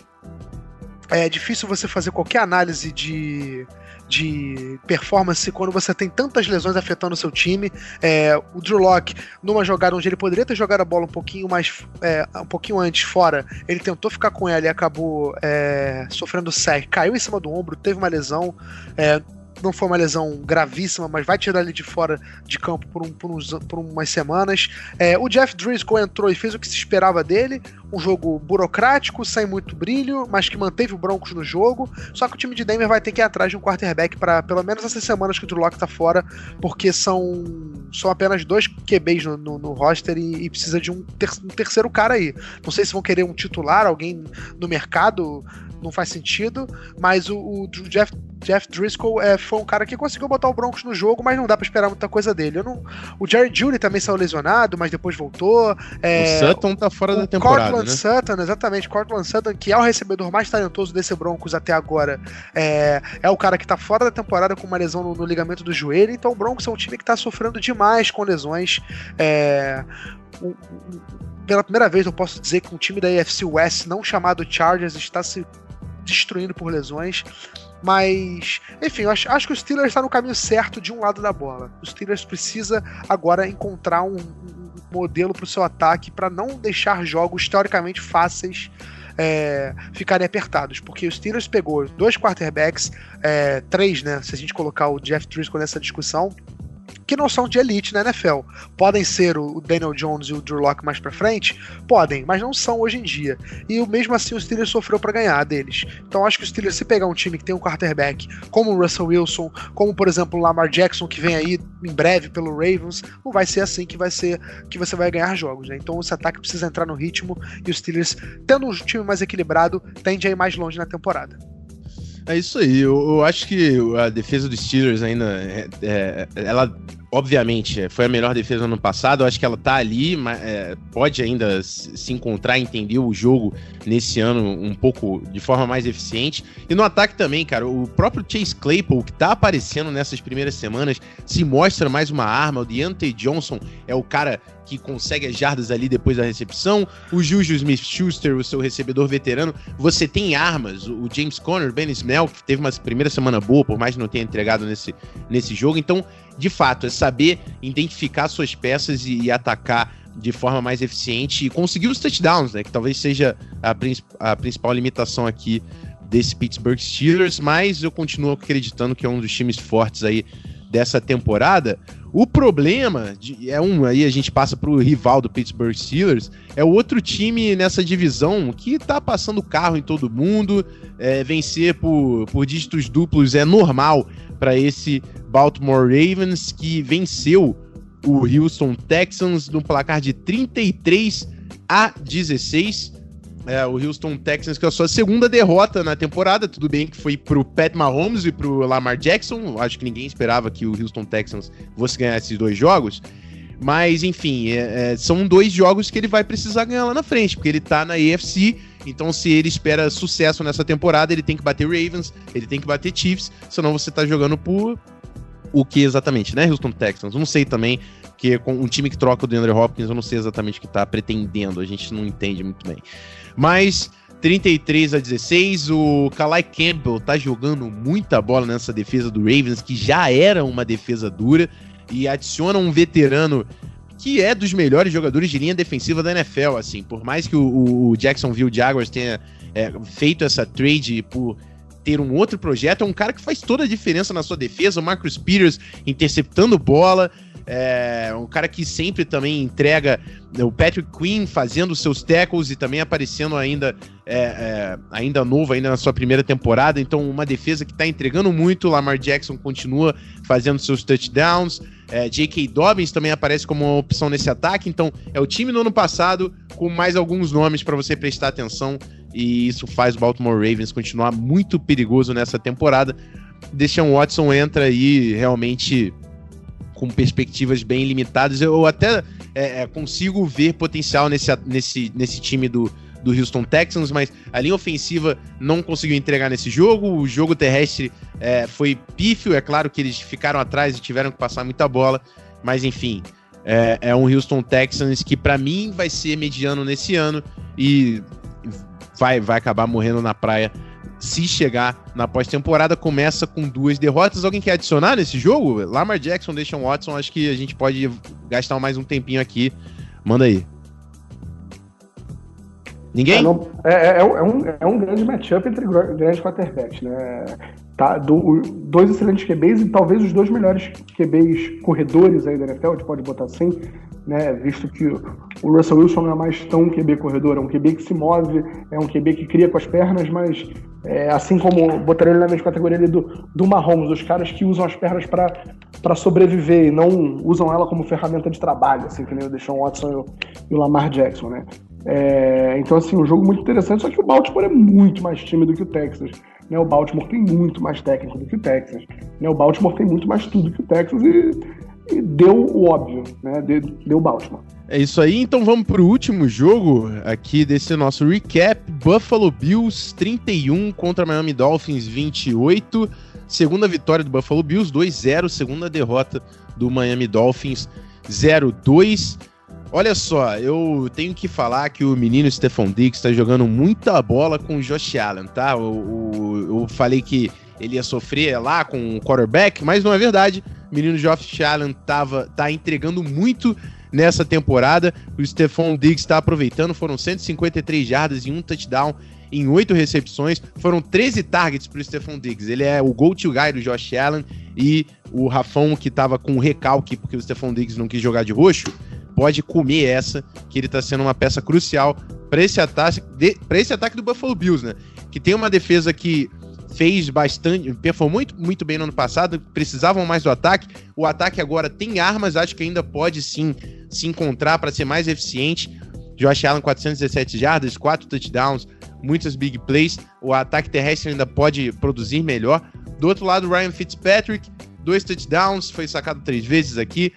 É difícil você fazer qualquer análise de, de performance quando você tem tantas lesões afetando o seu time. É, o Drew Locke, numa jogada onde ele poderia ter jogado a bola um pouquinho mais é, um pouquinho antes fora, ele tentou ficar com ela e acabou é, sofrendo sec, caiu em cima do ombro, teve uma lesão. Não foi uma lesão gravíssima, mas vai tirar ele de fora de campo por, um, por, uns, por umas semanas. É, o Jeff Driscoll entrou e fez o que se esperava dele, um jogo burocrático, sem muito brilho, mas que manteve o Broncos no jogo. Só que o time de Denver vai ter que ir atrás de um quarterback para pelo menos essas semanas que o Drew Locke tá fora, porque são, são apenas dois QBs no, no, no roster e, e, precisa de um, ter, um terceiro cara aí. Não sei se vão querer um titular, alguém no mercado não faz sentido, mas o, o Jeff, Jeff Driscoll é, foi um cara que conseguiu botar o Broncos no jogo, mas não dá para esperar muita coisa dele. Não, o Jerry Judy também saiu lesionado, mas depois voltou. É, o Sutton tá fora da temporada, Cortland né? Sutton, exatamente, Cortland Sutton, que é o recebedor mais talentoso desse Broncos até agora, é, é o cara que tá fora da temporada com uma lesão no, no ligamento do joelho, então o Broncos é um time que tá sofrendo demais com lesões. É, o, pela primeira vez eu posso dizer que um time da AFC West não chamado Chargers está se destruindo por lesões. Mas, enfim, eu acho, acho que o Steelers está no caminho certo de um lado da bola. O Steelers precisa agora encontrar um, um modelo para o seu ataque para não deixar jogos teoricamente fáceis é, ficarem apertados, porque o Steelers pegou dois quarterbacks, é, três, né? Se a gente colocar o Jeff Driscoll nessa discussão, que não são de elite na NFL. Podem ser o Daniel Jones e o Drew Locke mais pra frente? Podem, mas não são hoje em dia. E mesmo assim o Steelers sofreu para ganhar deles. Então acho que o Steelers, se pegar um time que tem um quarterback como o Russell Wilson, como por exemplo o Lamar Jackson, que vem aí em breve pelo Ravens, não vai ser assim que vai ser que você vai ganhar jogos. Né? Então esse ataque precisa entrar no ritmo e o Steelers, tendo um time mais equilibrado, tende a ir mais longe na temporada. É isso aí. Eu, eu, acho que a defesa dos Steelers ainda. É, é, ela obviamente, foi a melhor defesa no ano passado. Eu acho que ela tá ali, mas é, pode ainda se encontrar, entender o jogo nesse ano um pouco de forma mais eficiente. E no ataque também, cara, o próprio Chase Claypool, que tá aparecendo nessas primeiras semanas, se mostra mais uma arma. O Deontay Johnson é o cara que consegue as jardas ali depois da recepção. O Juju Smith-Schuster, o seu recebedor veterano. Você tem armas. O James Conner, Ben Snell, que teve uma primeira semana boa, por mais que não tenha entregado nesse, nesse jogo. Então, de fato, é saber identificar suas peças e, e atacar de forma mais eficiente e conseguir os touchdowns, né? Que talvez seja a, a principal limitação aqui desse Pittsburgh Steelers, mas eu continuo acreditando que é um dos times fortes aí dessa temporada. O problema de, é um, aí a gente passa para o rival do Pittsburgh Steelers, é o outro time nessa divisão que tá passando carro em todo mundo, é, vencer por, por dígitos duplos é normal para esse Baltimore Ravens que venceu o Houston Texans no placar de 33 a 16. É, o Houston Texans que é a sua segunda derrota na temporada, tudo bem que foi pro Pat Mahomes e pro Lamar Jackson, acho que ninguém esperava que o Houston Texans fosse ganhar esses dois jogos, Mas, enfim, é, é, são dois jogos que ele vai precisar ganhar lá na frente, porque ele tá na AFC. Então, se ele espera sucesso nessa temporada, ele tem que bater Ravens, ele tem que bater Chiefs, senão você tá jogando por o que exatamente, né? Houston Texans. Não sei também, que com um time que troca o DeAndre Hopkins, eu não sei exatamente o que tá pretendendo, a gente não entende muito bem. Mas 33 a 16, o Kalai Campbell tá jogando muita bola nessa defesa do Ravens, que já era uma defesa dura, e adiciona um veterano que é dos melhores jogadores de linha defensiva da NFL, assim, por mais que o, o Jacksonville Jaguars tenha é, feito essa trade por ter um outro projeto, é um cara que faz toda a diferença na sua defesa, o Marcus Peters interceptando bola, é um cara que sempre também entrega o Patrick Quinn fazendo seus tackles e também aparecendo ainda é, é, ainda novo ainda na sua primeira temporada. Então uma defesa que está entregando muito. Lamar Jackson continua fazendo seus touchdowns. É, J.K. Dobbins também aparece como uma opção nesse ataque. Então é o time no ano passado com mais alguns nomes para você prestar atenção e isso faz o Baltimore Ravens continuar muito perigoso nessa temporada. Deshaun Watson entra aí realmente com perspectivas bem limitadas. Eu até é, é, consigo ver potencial nesse, nesse, nesse time do, do Houston Texans, mas a linha ofensiva não conseguiu entregar nesse jogo. O jogo terrestre é, foi pífio. É claro que eles ficaram atrás e tiveram que passar muita bola, mas enfim. É, é um Houston Texans que, para mim, vai ser mediano nesse ano e vai, vai acabar morrendo na praia se chegar na pós-temporada, começa com duas derrotas. Alguém quer adicionar nesse jogo? Lamar Jackson, Deshaun Watson, acho que a gente pode gastar mais um tempinho aqui. Manda aí. Ninguém? É, é, é, é um, é um grande matchup entre grandes quarterbacks, né? Tá, do, dois excelentes QBs e talvez os dois melhores QBs corredores aí da NFL, a gente pode botar assim, né? Visto que o Russell Wilson não é mais tão um QB corredor, é um QB que se move, é um QB que cria com as pernas, mas é, assim como botaria ele na mesma categoria do, do Mahomes, os caras que usam as pernas para sobreviver e não usam ela como ferramenta de trabalho, assim, que nem o Deshaun Watson e o, e o Lamar Jackson, né? É, então, assim, um jogo muito interessante, só que o Baltimore é muito mais time do que o Texas. Né? O Baltimore tem muito mais técnico do que o Texas. Né? O Baltimore tem muito mais tudo que o Texas e deu o óbvio, né? Deu, deu Baltimore. É isso aí, então vamos pro último jogo aqui desse nosso recap. Buffalo Bills 31 contra Miami Dolphins 28. Segunda vitória do Buffalo Bills 2-0, segunda derrota do Miami Dolphins 0-2. Olha só, eu tenho que falar que o menino Stephon Diggs está jogando muita bola com o Josh Allen, tá? Eu, eu, eu falei que ele ia sofrer lá com o quarterback, mas não é verdade. O menino Josh Allen tava, tá entregando muito nessa temporada. O Stephon Diggs está aproveitando, foram 153 jardas e um touchdown em oito recepções. Foram 13 targets para o Stephon Diggs. Ele é o go-to guy do Josh Allen e o Rafão, que estava com recalque porque o Stephon Diggs não quis jogar de roxo, pode comer essa, que ele está sendo uma peça crucial para esse, ataque, esse ataque do Buffalo Bills, né? Que tem uma defesa que fez bastante, performou muito, muito bem no ano passado, precisavam mais do ataque. O ataque agora tem armas, acho que ainda pode sim se encontrar para ser mais eficiente. Josh Allen, 417 jardas, 4 touchdowns, muitas big plays. O ataque terrestre ainda pode produzir melhor. Do outro lado, Ryan Fitzpatrick, dois touchdowns, foi sacado três vezes aqui.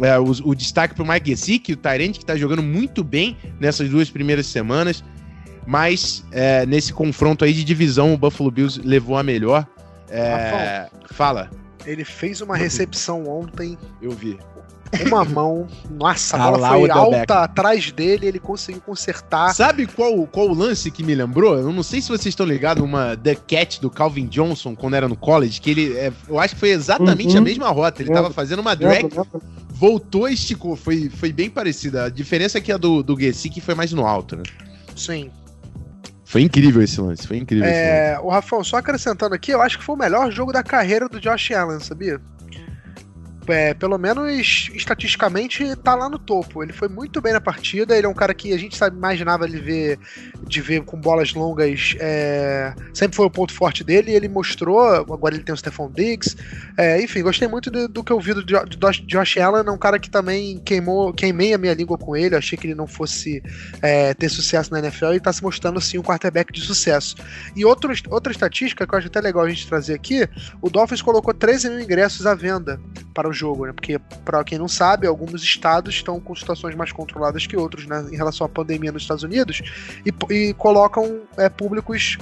É, o, o, destaque para o Mike Gesicki, o Tyrant, que está jogando muito bem nessas duas primeiras semanas. Mas é, nesse confronto aí de divisão, o Buffalo Bills levou a melhor. É, fala. Ele fez uma recepção ontem. Eu vi. Uma mão, nossa, a, *laughs* a bola foi alta atrás dele, ele conseguiu consertar. Sabe qual, qual o lance que me lembrou? Eu não sei se vocês estão ligados, uma The Cat do Calvin Johnson, quando era no college, que ele, é, eu acho que foi exatamente uhum. a mesma rota. Ele estava fazendo uma drag, voltou e esticou. Foi, foi bem parecida. A diferença é que a do, do Gesicki foi mais no alto, né? Sim. Foi incrível esse lance, foi incrível é, O Rafael, só acrescentando aqui, eu acho que foi o melhor jogo da carreira do Josh Allen, sabia? É, pelo menos estatisticamente, tá lá no topo. Ele foi muito bem na partida. Ele é um cara que a gente sabe, imaginava ele ver, de ver com bolas longas. É, sempre foi o ponto forte dele. Ele mostrou. Agora ele tem o Stephon Diggs. É, enfim, gostei muito do, do, que eu vi do, do, do Josh Allen. É um cara que também queimou, queimei a minha língua com ele. Achei que ele não fosse é, ter sucesso na NFL e tá se mostrando assim um quarterback de sucesso. E outro, outra estatística que eu acho até legal a gente trazer aqui: o Dolphins colocou 13 mil ingressos à venda para o jogo, né? Porque, para quem não sabe, alguns estados estão com situações mais controladas que outros, né? Em relação à pandemia nos Estados Unidos e, e colocam é, públicos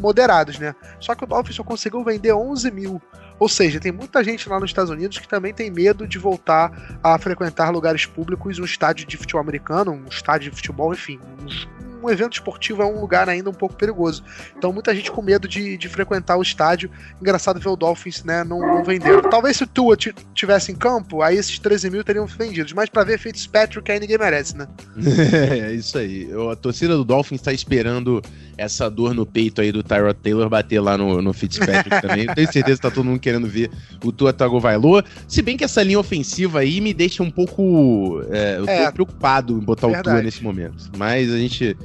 moderados, né? Só que o Dolphins só conseguiu vender 11 mil. Ou seja, tem muita gente lá nos Estados Unidos que também tem medo de voltar a frequentar lugares públicos, um estádio de futebol americano, um estádio de futebol, enfim, um, um evento esportivo é um lugar ainda um pouco perigoso. Então muita gente com medo de, de frequentar o estádio. Engraçado ver o Dolphins, né, não, não vendendo. Talvez se o Tua tivesse em campo, aí esses 13 mil teriam vendidos. Mas para ver Fitzpatrick aí ninguém merece, né? *laughs* é isso aí. A torcida do Dolphins está esperando essa dor no peito aí do Tyrod Taylor bater lá no, no Fitzpatrick *laughs* também. Tenho certeza que tá todo mundo querendo ver o Tua Tagovailoa. Se bem que essa linha ofensiva aí me deixa um pouco... É, eu tô é, preocupado em botar verdade. o Tua nesse momento. Mas a gente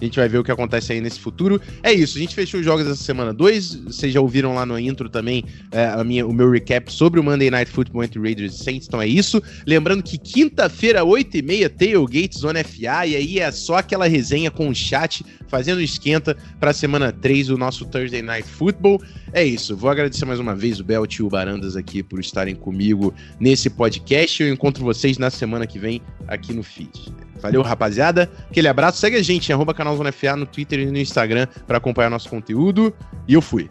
a gente vai ver o que acontece aí nesse futuro. É isso, a gente fechou os jogos essa semana 2. Vocês já ouviram lá no intro também é, a minha, o meu recap sobre o Monday Night Football entre Raiders e Saints. Então é isso. Lembrando que quinta-feira, 8h30, Tailgate Zona FA. E aí é só aquela resenha com o chat fazendo esquenta para a semana 3 do nosso Thursday Night Football. É isso. Vou agradecer mais uma vez o Belt e o Barandas aqui por estarem comigo nesse podcast. Eu encontro vocês na semana que vem aqui no feed. Valeu, rapaziada. Aquele abraço. Segue a gente arroba canal Zona FA, no Twitter e no Instagram para acompanhar nosso conteúdo. E eu fui.